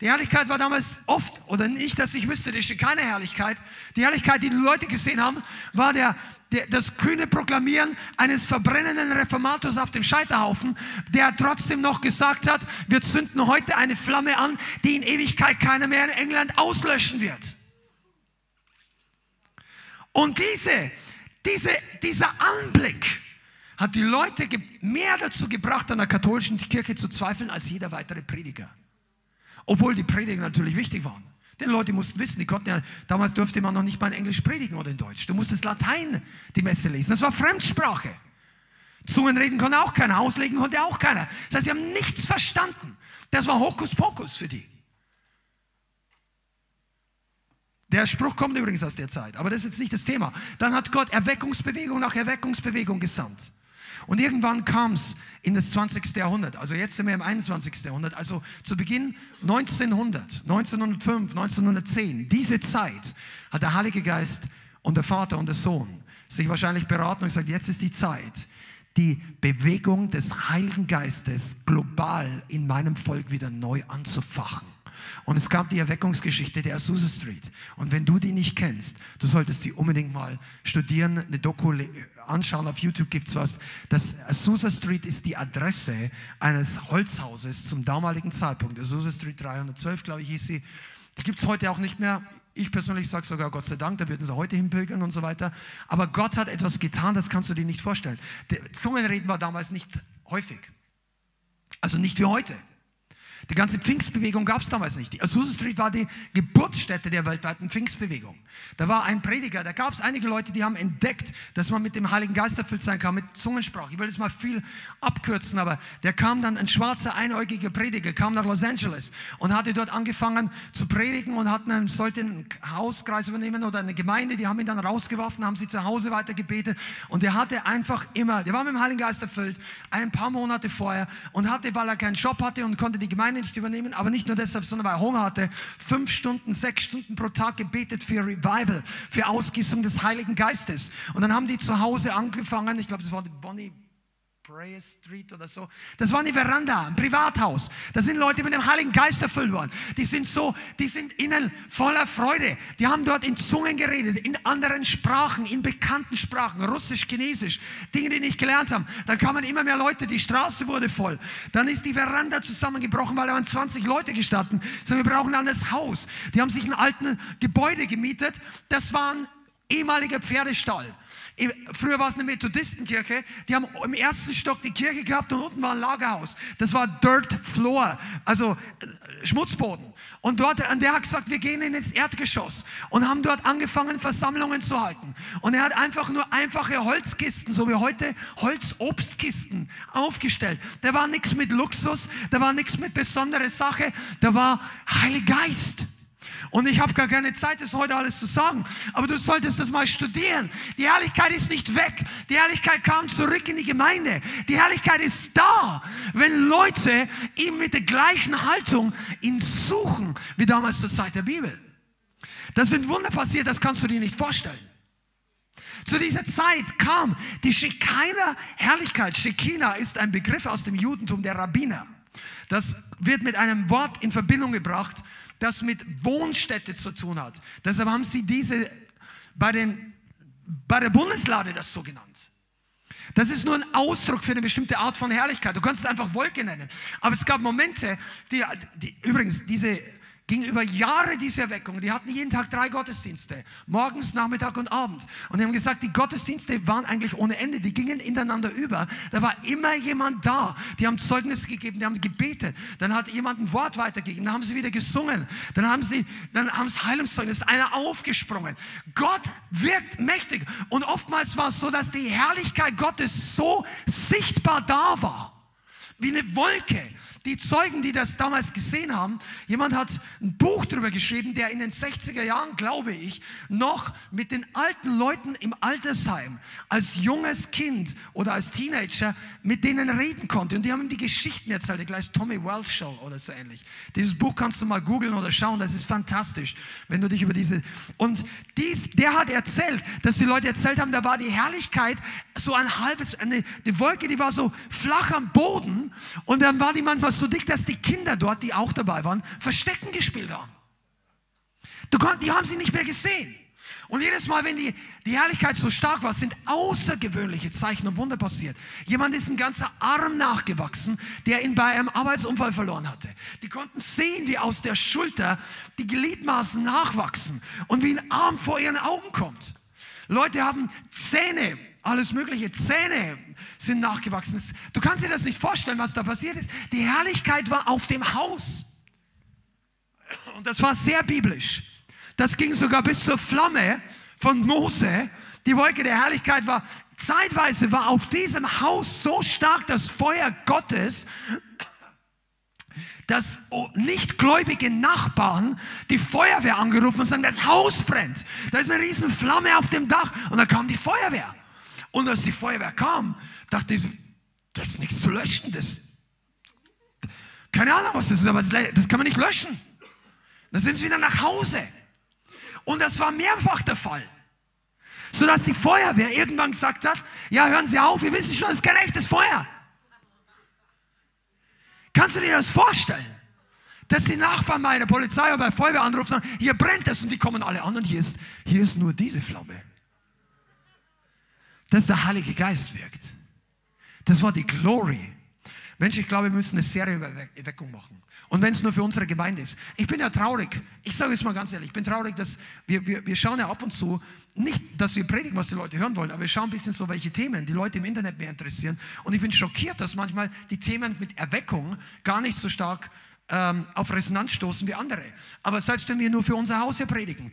Die Herrlichkeit war damals oft, oder nicht, dass ich wüsste, das ist keine Herrlichkeit. Die Herrlichkeit, die die Leute gesehen haben, war der, der, das kühne Proklamieren eines verbrennenden Reformators auf dem Scheiterhaufen, der trotzdem noch gesagt hat, wir zünden heute eine Flamme an, die in Ewigkeit keiner mehr in England auslöschen wird. Und diese, diese, dieser Anblick hat die Leute mehr dazu gebracht, an der katholischen Kirche zu zweifeln, als jeder weitere Prediger. Obwohl die Prediger natürlich wichtig waren. Denn Leute mussten wissen, die konnten ja, damals durfte man noch nicht mal in Englisch predigen oder in Deutsch. Du musstest Latein die Messe lesen. Das war Fremdsprache. Zungenreden konnte auch keiner, auslegen konnte auch keiner. Das heißt, sie haben nichts verstanden. Das war Hokuspokus für die. Der Spruch kommt übrigens aus der Zeit, aber das ist jetzt nicht das Thema. Dann hat Gott Erweckungsbewegung nach Erweckungsbewegung gesandt. Und irgendwann kam es in das 20. Jahrhundert, also jetzt sind wir im 21. Jahrhundert, also zu Beginn 1900, 1905, 1910, diese Zeit hat der Heilige Geist und der Vater und der Sohn sich wahrscheinlich beraten und gesagt, jetzt ist die Zeit, die Bewegung des Heiligen Geistes global in meinem Volk wieder neu anzufachen. Und es gab die Erweckungsgeschichte der Azusa Street. Und wenn du die nicht kennst, du solltest die unbedingt mal studieren, eine Doku anschauen. Auf YouTube gibt es was. Das Azusa Street ist die Adresse eines Holzhauses zum damaligen Zeitpunkt. Azusa Street 312, glaube ich, hieß sie. Die gibt es heute auch nicht mehr. Ich persönlich sage sogar Gott sei Dank, da würden sie heute hinpilgern und so weiter. Aber Gott hat etwas getan, das kannst du dir nicht vorstellen. Zungenreden war damals nicht häufig. Also nicht wie heute. Die ganze Pfingstbewegung gab es damals nicht. Die Azusa Street war die Geburtsstätte der weltweiten Pfingstbewegung. Da war ein Prediger, da gab es einige Leute, die haben entdeckt, dass man mit dem Heiligen Geist erfüllt sein kann, mit Zungensprache. Ich will das mal viel abkürzen, aber der kam dann, ein schwarzer, einäugiger Prediger, kam nach Los Angeles und hatte dort angefangen zu predigen und hat einen, sollte einen Hauskreis übernehmen oder eine Gemeinde, die haben ihn dann rausgeworfen, haben sie zu Hause weiter gebetet und der hatte einfach immer, der war mit dem Heiligen Geist erfüllt, ein paar Monate vorher und hatte, weil er keinen Job hatte und konnte die Gemeinde Gemeinde nicht übernehmen, aber nicht nur deshalb, sondern weil er Hunger hatte, fünf Stunden, sechs Stunden pro Tag gebetet für Revival, für Ausgießung des Heiligen Geistes. Und dann haben die zu Hause angefangen, ich glaube, das war die Bonnie Prayer Street oder so. Das war eine Veranda, ein Privathaus. Da sind Leute mit dem Heiligen Geist erfüllt worden. Die sind so, die sind innen voller Freude. Die haben dort in Zungen geredet, in anderen Sprachen, in bekannten Sprachen, Russisch, Chinesisch, Dinge, die nicht gelernt haben. Dann kamen immer mehr Leute, die Straße wurde voll. Dann ist die Veranda zusammengebrochen, weil da waren 20 Leute gestanden. So, wir brauchen dann das Haus. Die haben sich ein alten Gebäude gemietet. Das war ein ehemaliger Pferdestall. Früher war es eine Methodistenkirche, die haben im ersten Stock die Kirche gehabt und unten war ein Lagerhaus. Das war Dirt Floor, also äh, Schmutzboden. Und dort, und der hat gesagt, wir gehen in ins Erdgeschoss und haben dort angefangen, Versammlungen zu halten. Und er hat einfach nur einfache Holzkisten, so wie heute Holzobstkisten aufgestellt. Da war nichts mit Luxus, da war nichts mit besonderer Sache, da war Heiliger Geist. Und ich habe gar keine Zeit, das heute alles zu sagen. Aber du solltest das mal studieren. Die Herrlichkeit ist nicht weg. Die Herrlichkeit kam zurück in die Gemeinde. Die Herrlichkeit ist da, wenn Leute ihm mit der gleichen Haltung ihn suchen, wie damals zur Zeit der Bibel. Da sind Wunder passiert, das kannst du dir nicht vorstellen. Zu dieser Zeit kam die Shekinah Herrlichkeit. Shekinah ist ein Begriff aus dem Judentum der Rabbiner. Das wird mit einem Wort in Verbindung gebracht, das mit Wohnstätte zu tun hat. Deshalb haben sie diese bei, den, bei der Bundeslade das so genannt. Das ist nur ein Ausdruck für eine bestimmte Art von Herrlichkeit. Du kannst es einfach Wolke nennen. Aber es gab Momente, die, die übrigens, diese ging über Jahre diese Erweckung. Die hatten jeden Tag drei Gottesdienste, morgens, Nachmittag und Abend. Und die haben gesagt, die Gottesdienste waren eigentlich ohne Ende, die gingen ineinander über. Da war immer jemand da. Die haben Zeugnis gegeben, die haben gebetet. Dann hat jemand ein Wort weitergegeben, dann haben sie wieder gesungen. Dann haben sie, dann haben sie Heilungszeugnis, einer aufgesprungen. Gott wirkt mächtig. Und oftmals war es so, dass die Herrlichkeit Gottes so sichtbar da war. Wie eine Wolke die Zeugen, die das damals gesehen haben, jemand hat ein Buch darüber geschrieben, der in den 60er Jahren, glaube ich, noch mit den alten Leuten im Altersheim als junges Kind oder als Teenager mit denen reden konnte. Und die haben ihm die Geschichten erzählt, gleich Tommy Wells Show oder so ähnlich. Dieses Buch kannst du mal googeln oder schauen, das ist fantastisch, wenn du dich über diese... Und dies, der hat erzählt, dass die Leute erzählt haben, da war die Herrlichkeit so ein halbes, eine, die Wolke, die war so flach am Boden und dann war die manchmal so dick, dass die Kinder dort, die auch dabei waren, Verstecken gespielt haben. Die haben sie nicht mehr gesehen. Und jedes Mal, wenn die, die Herrlichkeit so stark war, sind außergewöhnliche Zeichen und Wunder passiert. Jemand ist ein ganzer Arm nachgewachsen, der ihn bei einem Arbeitsunfall verloren hatte. Die konnten sehen, wie aus der Schulter die Gliedmaßen nachwachsen und wie ein Arm vor ihren Augen kommt. Leute haben Zähne alles mögliche. Zähne sind nachgewachsen. Du kannst dir das nicht vorstellen, was da passiert ist. Die Herrlichkeit war auf dem Haus. Und das war sehr biblisch. Das ging sogar bis zur Flamme von Mose. Die Wolke der Herrlichkeit war, zeitweise war auf diesem Haus so stark das Feuer Gottes, dass nichtgläubige Nachbarn die Feuerwehr angerufen und sagen, das Haus brennt. Da ist eine riesen Flamme auf dem Dach und da kam die Feuerwehr. Und als die Feuerwehr kam, dachte ich, das ist nichts zu löschen. Das, keine Ahnung, was das ist, aber das kann man nicht löschen. Dann sind sie wieder nach Hause. Und das war mehrfach der Fall. Sodass die Feuerwehr irgendwann gesagt hat, ja, hören Sie auf, wir wissen schon, das ist kein echtes Feuer. Kannst du dir das vorstellen? dass die Nachbarn bei der Polizei oder bei der Feuerwehr anrufen und sagen, hier brennt es und die kommen alle an und hier ist, hier ist nur diese Flamme. Dass der Heilige Geist wirkt. Das war die Glory. Mensch, ich glaube, wir müssen eine Serie über Erweckung machen. Und wenn es nur für unsere Gemeinde ist. Ich bin ja traurig. Ich sage es mal ganz ehrlich. Ich bin traurig, dass wir, wir, wir schauen ja ab und zu, nicht, dass wir predigen, was die Leute hören wollen, aber wir schauen ein bisschen so, welche Themen die Leute im Internet mehr interessieren. Und ich bin schockiert, dass manchmal die Themen mit Erweckung gar nicht so stark ähm, auf Resonanz stoßen wie andere. Aber selbst wenn wir nur für unser Haus hier predigen,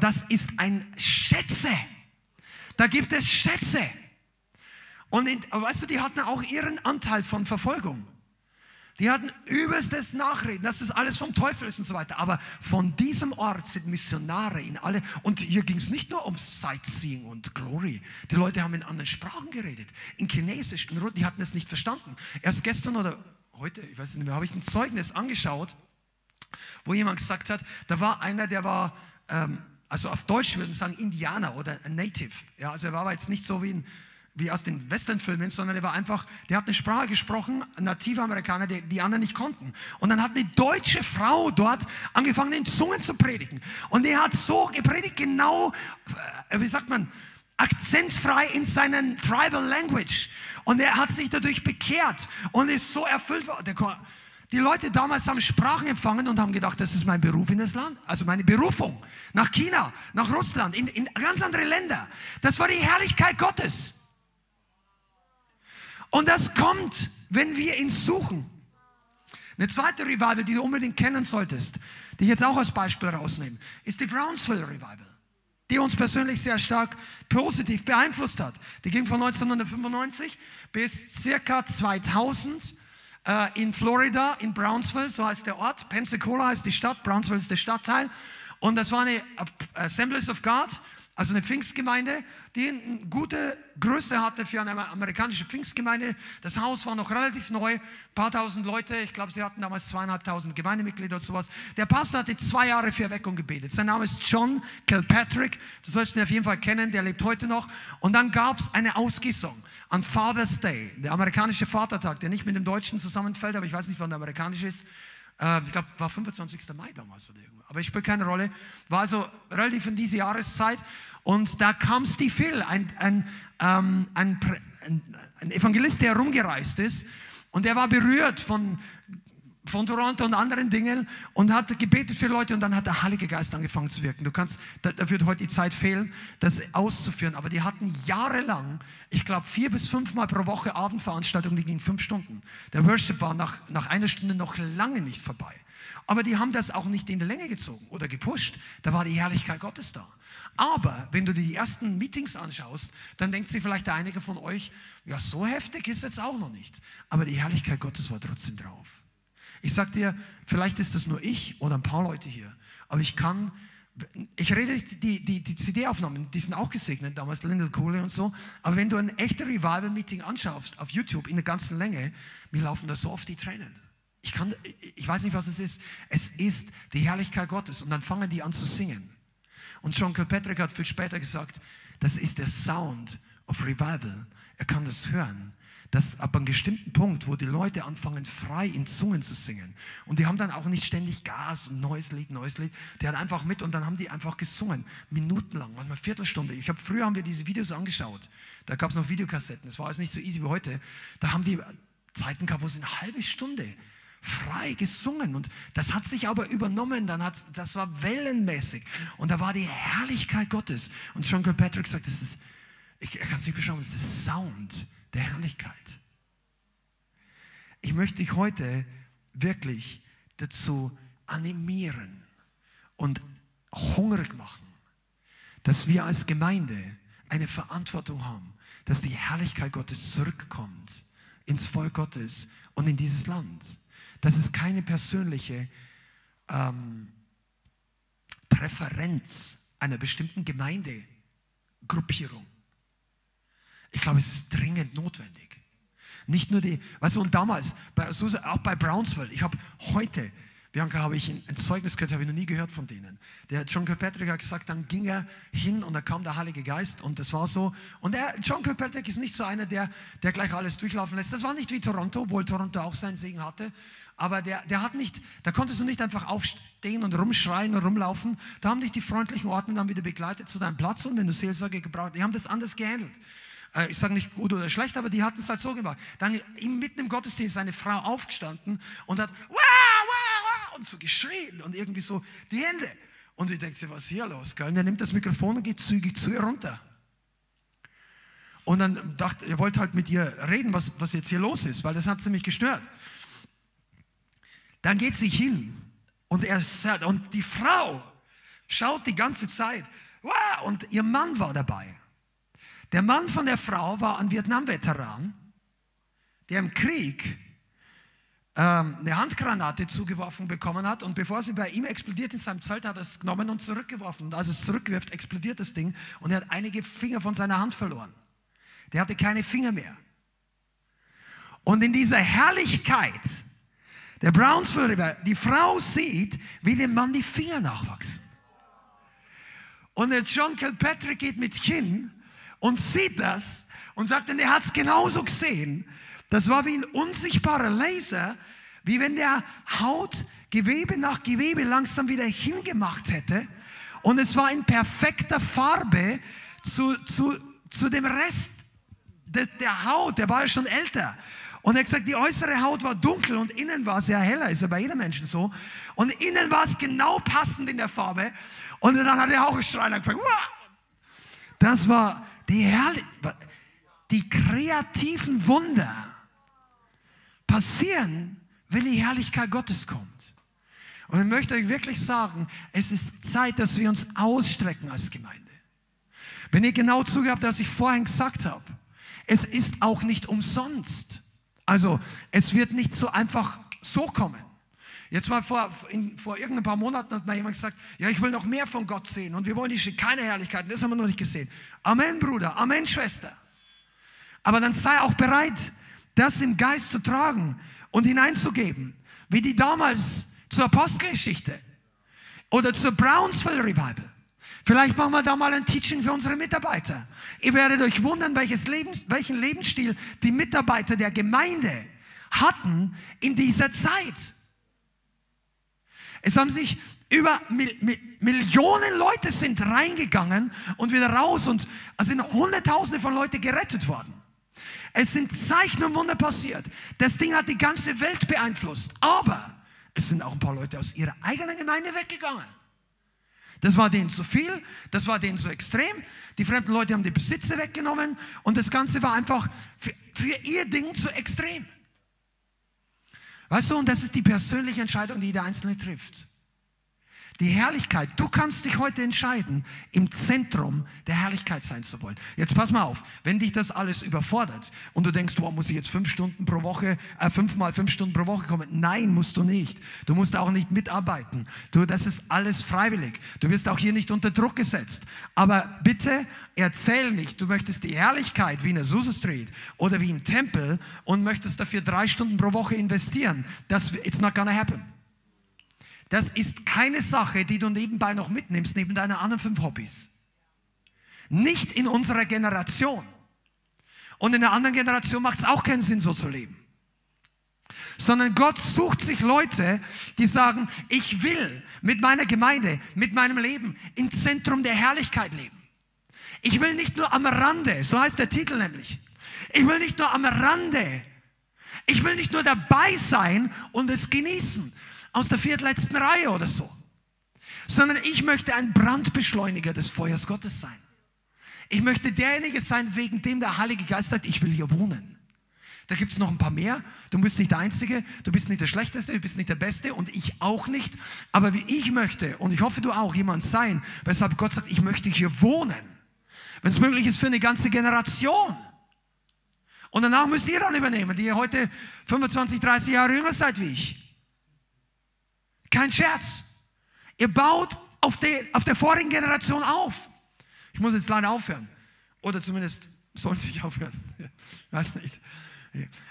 das ist ein Schätze. Da gibt es Schätze. Und in, weißt du, die hatten auch ihren Anteil von Verfolgung. Die hatten übelstes Nachreden, dass das alles vom Teufel ist und so weiter. Aber von diesem Ort sind Missionare in alle. Und hier ging es nicht nur um Sightseeing und Glory. Die Leute haben in anderen Sprachen geredet. In Chinesisch, in Russisch, die hatten es nicht verstanden. Erst gestern oder heute, ich weiß nicht mehr, habe ich ein Zeugnis angeschaut, wo jemand gesagt hat, da war einer, der war, ähm, also auf Deutsch würden wir sagen Indianer oder Native. Ja, also er war aber jetzt nicht so wie ein wie aus den Westernfilmen, sondern er war einfach, der hat eine Sprache gesprochen, native Amerikaner, die, die anderen nicht konnten. Und dann hat eine deutsche Frau dort angefangen, in Zungen zu predigen. Und er hat so gepredigt, genau, äh, wie sagt man, akzentfrei in seinen Tribal Language. Und er hat sich dadurch bekehrt und ist so erfüllt worden. Die Leute damals haben Sprachen empfangen und haben gedacht, das ist mein Beruf in das Land, also meine Berufung. Nach China, nach Russland, in, in ganz andere Länder. Das war die Herrlichkeit Gottes. Und das kommt, wenn wir ihn suchen. Eine zweite Revival, die du unbedingt kennen solltest, die ich jetzt auch als Beispiel rausnehme, ist die Brownsville Revival, die uns persönlich sehr stark positiv beeinflusst hat. Die ging von 1995 bis circa 2000 äh, in Florida, in Brownsville, so heißt der Ort. Pensacola heißt die Stadt, Brownsville ist der Stadtteil. Und das war eine Assemblies of God also eine Pfingstgemeinde, die eine gute Größe hatte für eine amerikanische Pfingstgemeinde. Das Haus war noch relativ neu, ein paar tausend Leute. Ich glaube, sie hatten damals zweieinhalbtausend Gemeindemitglieder oder sowas. Der Pastor hatte zwei Jahre für Erweckung gebetet. Sein Name ist John Kilpatrick. Du sollst ihn auf jeden Fall kennen, der lebt heute noch. Und dann gab es eine Ausgießung an Father's Day, der amerikanische Vatertag, der nicht mit dem Deutschen zusammenfällt, aber ich weiß nicht, wann der amerikanische ist. Ähm, ich glaube, war 25. Mai damals oder irgendwo. Aber ich spielt keine Rolle. War also relativ in diese Jahreszeit. Und da kam Steve Hill, ein, ein, ähm, ein, ein Evangelist, der herumgereist ist. Und der war berührt von von Toronto und anderen Dingen und hat gebetet für Leute und dann hat der Heilige Geist angefangen zu wirken. Du kannst, da, da wird heute die Zeit fehlen, das auszuführen, aber die hatten jahrelang, ich glaube vier bis fünfmal pro Woche Abendveranstaltungen, die gingen fünf Stunden. Der Worship war nach, nach einer Stunde noch lange nicht vorbei. Aber die haben das auch nicht in die Länge gezogen oder gepusht. Da war die Herrlichkeit Gottes da. Aber wenn du dir die ersten Meetings anschaust, dann denkt sich vielleicht einige von euch, ja, so heftig ist es auch noch nicht. Aber die Herrlichkeit Gottes war trotzdem drauf. Ich sag dir, vielleicht ist das nur ich oder ein paar Leute hier, aber ich kann, ich rede die, die, die CD-Aufnahmen, die sind auch gesegnet, damals Lyndall Cooley und so, aber wenn du ein echtes Revival-Meeting anschaust auf YouTube in der ganzen Länge, mir laufen da so oft die Tränen. Ich, kann, ich weiß nicht, was es ist. Es ist die Herrlichkeit Gottes. Und dann fangen die an zu singen. Und John Kilpatrick hat viel später gesagt, das ist der Sound of Revival. Er kann das hören dass ab einem bestimmten Punkt, wo die Leute anfangen, frei in Zungen zu singen. Und die haben dann auch nicht ständig Gas und neues Lied, neues Lied. Die hat einfach mit und dann haben die einfach gesungen. Minutenlang, manchmal Viertelstunde. Ich habe früher haben wir diese Videos angeschaut. Da gab es noch Videokassetten. Das war alles nicht so easy wie heute. Da haben die Zeiten gehabt, wo sie eine halbe Stunde frei gesungen und das hat sich aber übernommen, dann hat, das war wellenmäßig und da war die Herrlichkeit Gottes und John Kilpatrick sagt, das ist, ich kann es nicht beschreiben, das ist Sound der Herrlichkeit. Ich möchte dich heute wirklich dazu animieren und hungrig machen, dass wir als Gemeinde eine Verantwortung haben, dass die Herrlichkeit Gottes zurückkommt ins Volk Gottes und in dieses Land. Das ist keine persönliche ähm, Präferenz einer bestimmten Gemeindegruppierung. Ich glaube, es ist dringend notwendig. Nicht nur die, weißt du, und damals, bei, auch bei Brownsville, ich habe heute, Bianca, habe ich ein Zeugnis gehört, habe ich noch nie gehört von denen. Der John Kilpatrick hat gesagt, dann ging er hin und da kam der Heilige Geist und das war so. Und der, John Kilpatrick ist nicht so einer, der, der gleich alles durchlaufen lässt. Das war nicht wie Toronto, obwohl Toronto auch seinen Segen hatte. Aber der, der hat nicht, da konntest du nicht einfach aufstehen und rumschreien und rumlaufen. Da haben dich die freundlichen Ordner dann wieder begleitet zu deinem Platz und wenn du Seelsorge gebraucht, die haben das anders gehandelt. Äh, ich sage nicht gut oder schlecht, aber die hatten es halt so gemacht. Dann mitten im Gottesdienst ist eine Frau aufgestanden und hat wow, wow, wow, und so geschrien und irgendwie so die Hände. Und ich denke, was ist hier los? Gell? Und er nimmt das Mikrofon und geht zügig zu ihr runter. Und dann dachte er wollte halt mit ihr reden, was, was jetzt hier los ist, weil das hat sie mich gestört. Dann geht sie hin und er sagt, und die Frau schaut die ganze Zeit, wow, und ihr Mann war dabei. Der Mann von der Frau war ein Vietnam-Veteran, der im Krieg ähm, eine Handgranate zugeworfen bekommen hat und bevor sie bei ihm explodiert in seinem Zelt, hat er es genommen und zurückgeworfen. Und als es zurückwirft, explodiert das Ding und er hat einige Finger von seiner Hand verloren. Der hatte keine Finger mehr. Und in dieser Herrlichkeit der Brownsville River, die Frau sieht, wie dem Mann die Finger nachwachsen. Und der John Kilpatrick geht mit hin und sieht das und sagt, und er hat es genauso gesehen. Das war wie ein unsichtbarer Laser, wie wenn der Haut Gewebe nach Gewebe langsam wieder hingemacht hätte. Und es war in perfekter Farbe zu, zu, zu dem Rest der, der Haut, der war ja schon älter. Und er hat gesagt, die äußere Haut war dunkel und innen war sehr heller, ist ja bei jedem Menschen so. Und innen war es genau passend in der Farbe. Und dann hat er auch schreien angefangen. Das war die, Herrlich die kreativen Wunder passieren, wenn die Herrlichkeit Gottes kommt. Und ich möchte euch wirklich sagen, es ist Zeit, dass wir uns ausstrecken als Gemeinde. Wenn ihr genau zugehört was ich vorhin gesagt habe, es ist auch nicht umsonst. Also es wird nicht so einfach so kommen. Jetzt mal vor, in, vor irgendein paar Monaten hat mal jemand gesagt, ja, ich will noch mehr von Gott sehen und wir wollen die keine Herrlichkeit, das haben wir noch nicht gesehen. Amen, Bruder, Amen, Schwester. Aber dann sei auch bereit, das im Geist zu tragen und hineinzugeben, wie die damals zur Apostelgeschichte oder zur Brownsville Revival. Vielleicht machen wir da mal ein Teaching für unsere Mitarbeiter. Ihr werdet euch wundern, welches Leben, welchen Lebensstil die Mitarbeiter der Gemeinde hatten in dieser Zeit. Es haben sich über Millionen Leute sind reingegangen und wieder raus und es sind Hunderttausende von Leuten gerettet worden. Es sind Zeichen und Wunder passiert. Das Ding hat die ganze Welt beeinflusst. Aber es sind auch ein paar Leute aus ihrer eigenen Gemeinde weggegangen. Das war denen zu viel, das war denen zu extrem. Die fremden Leute haben die Besitze weggenommen und das Ganze war einfach für, für ihr Ding zu extrem. Weißt du, und das ist die persönliche Entscheidung, die jeder Einzelne trifft. Die Herrlichkeit, du kannst dich heute entscheiden, im Zentrum der Herrlichkeit sein zu wollen. Jetzt pass mal auf, wenn dich das alles überfordert und du denkst, wow, muss ich jetzt fünf Stunden pro Woche, äh, fünfmal fünf Stunden pro Woche kommen? Nein, musst du nicht. Du musst auch nicht mitarbeiten. Du, das ist alles freiwillig. Du wirst auch hier nicht unter Druck gesetzt. Aber bitte erzähl nicht, du möchtest die Herrlichkeit wie in der Azusa Street oder wie im Tempel und möchtest dafür drei Stunden pro Woche investieren. Das, it's not gonna happen. Das ist keine Sache, die du nebenbei noch mitnimmst, neben deinen anderen fünf Hobbys. Nicht in unserer Generation. Und in der anderen Generation macht es auch keinen Sinn, so zu leben. Sondern Gott sucht sich Leute, die sagen, ich will mit meiner Gemeinde, mit meinem Leben im Zentrum der Herrlichkeit leben. Ich will nicht nur am Rande, so heißt der Titel nämlich. Ich will nicht nur am Rande. Ich will nicht nur dabei sein und es genießen, aus der viertletzten Reihe oder so, sondern ich möchte ein Brandbeschleuniger des Feuers Gottes sein. Ich möchte derjenige sein, wegen dem der Heilige Geist sagt, ich will hier wohnen. Da gibt es noch ein paar mehr. Du bist nicht der Einzige, du bist nicht der Schlechteste, du bist nicht der Beste und ich auch nicht. Aber wie ich möchte, und ich hoffe du auch, jemand sein, weshalb Gott sagt, ich möchte hier wohnen. Wenn es möglich ist für eine ganze Generation. Und danach müsst ihr dann übernehmen, die ihr heute 25, 30 Jahre jünger seid wie ich. Kein Scherz. Ihr baut auf, der, auf der vorigen Generation auf. Ich muss jetzt leider aufhören. Oder zumindest sollte ich aufhören. [LAUGHS] Weiß nicht.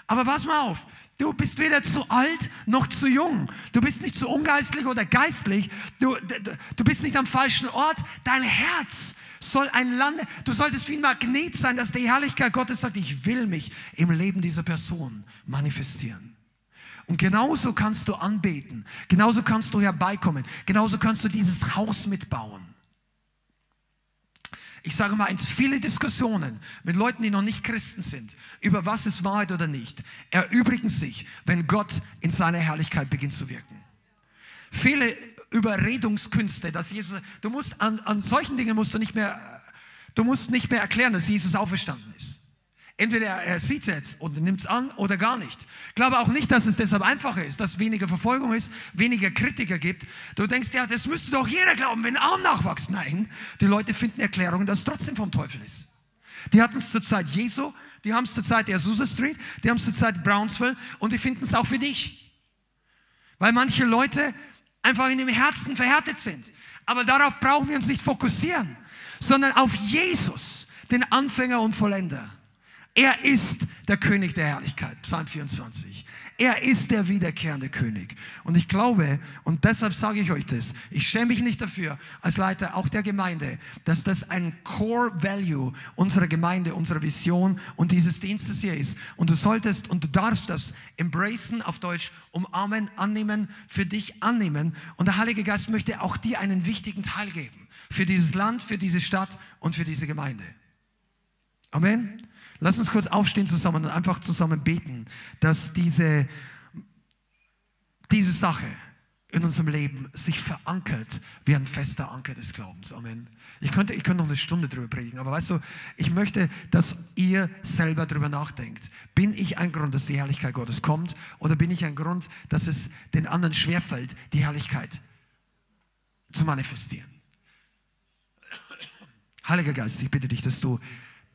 Aber pass mal auf, du bist weder zu alt noch zu jung. Du bist nicht zu ungeistlich oder geistlich. Du, du bist nicht am falschen Ort. Dein Herz soll ein Land, du solltest wie ein Magnet sein, dass die Herrlichkeit Gottes sagt, ich will mich im Leben dieser Person manifestieren. Und genauso kannst du anbeten, genauso kannst du herbeikommen, genauso kannst du dieses Haus mitbauen. Ich sage mal, viele Diskussionen mit Leuten, die noch nicht Christen sind, über was ist Wahrheit oder nicht, erübrigen sich, wenn Gott in seiner Herrlichkeit beginnt zu wirken. Viele Überredungskünste, dass Jesus, du musst an, an solchen Dingen musst du nicht mehr, du musst nicht mehr erklären, dass Jesus auferstanden ist. Entweder er sieht es jetzt und nimmt es an oder gar nicht. Ich glaube auch nicht, dass es deshalb einfacher ist, dass weniger Verfolgung ist, weniger Kritiker gibt. Du denkst, ja, das müsste doch jeder glauben, wenn Arm nachwächst. Nein, die Leute finden Erklärungen, dass es trotzdem vom Teufel ist. Die hatten es zur Zeit Jesu, die haben es zur Zeit der Azusa Street, die haben es zur Zeit Brownsville und die finden es auch für dich. Weil manche Leute einfach in dem Herzen verhärtet sind. Aber darauf brauchen wir uns nicht fokussieren, sondern auf Jesus, den Anfänger und Vollender. Er ist der König der Herrlichkeit, Psalm 24. Er ist der wiederkehrende König. Und ich glaube, und deshalb sage ich euch das, ich schäme mich nicht dafür, als Leiter auch der Gemeinde, dass das ein Core Value unserer Gemeinde, unserer Vision und dieses Dienstes hier ist. Und du solltest und du darfst das embracen, auf Deutsch umarmen, annehmen, für dich annehmen. Und der Heilige Geist möchte auch dir einen wichtigen Teil geben. Für dieses Land, für diese Stadt und für diese Gemeinde. Amen. Lass uns kurz aufstehen zusammen und einfach zusammen beten, dass diese, diese Sache in unserem Leben sich verankert wie ein fester Anker des Glaubens. Amen. Ich könnte, ich könnte noch eine Stunde drüber predigen, aber weißt du, ich möchte, dass ihr selber drüber nachdenkt. Bin ich ein Grund, dass die Herrlichkeit Gottes kommt oder bin ich ein Grund, dass es den anderen schwerfällt, die Herrlichkeit zu manifestieren? Heiliger Geist, ich bitte dich, dass du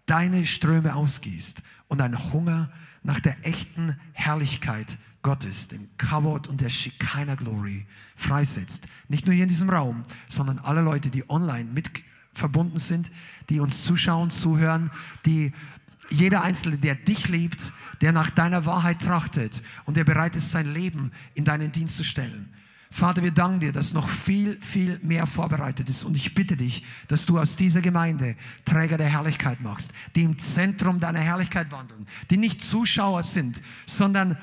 deine Ströme ausgießt und ein Hunger nach der echten Herrlichkeit Gottes, dem Kavod und der Shekinah Glory freisetzt. Nicht nur hier in diesem Raum, sondern alle Leute, die online mit verbunden sind, die uns zuschauen, zuhören, die jeder Einzelne, der dich liebt, der nach deiner Wahrheit trachtet und der bereit ist, sein Leben in deinen Dienst zu stellen. Vater, wir danken dir, dass noch viel, viel mehr vorbereitet ist. Und ich bitte dich, dass du aus dieser Gemeinde Träger der Herrlichkeit machst, die im Zentrum deiner Herrlichkeit wandeln, die nicht Zuschauer sind, sondern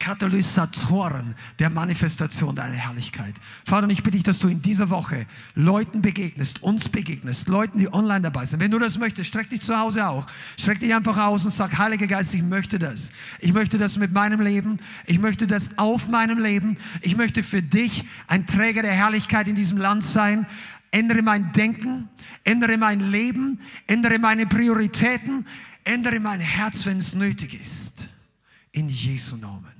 Katalysatoren der Manifestation deiner Herrlichkeit. Vater, und ich bitte dich, dass du in dieser Woche Leuten begegnest, uns begegnest, Leuten, die online dabei sind. Wenn du das möchtest, streck dich zu Hause auch. Streck dich einfach aus und sag, Heiliger Geist, ich möchte das. Ich möchte das mit meinem Leben. Ich möchte das auf meinem Leben. Ich möchte für dich ein Träger der Herrlichkeit in diesem Land sein. Ändere mein Denken, ändere mein Leben, ändere meine Prioritäten, ändere mein Herz, wenn es nötig ist. In Jesu Namen.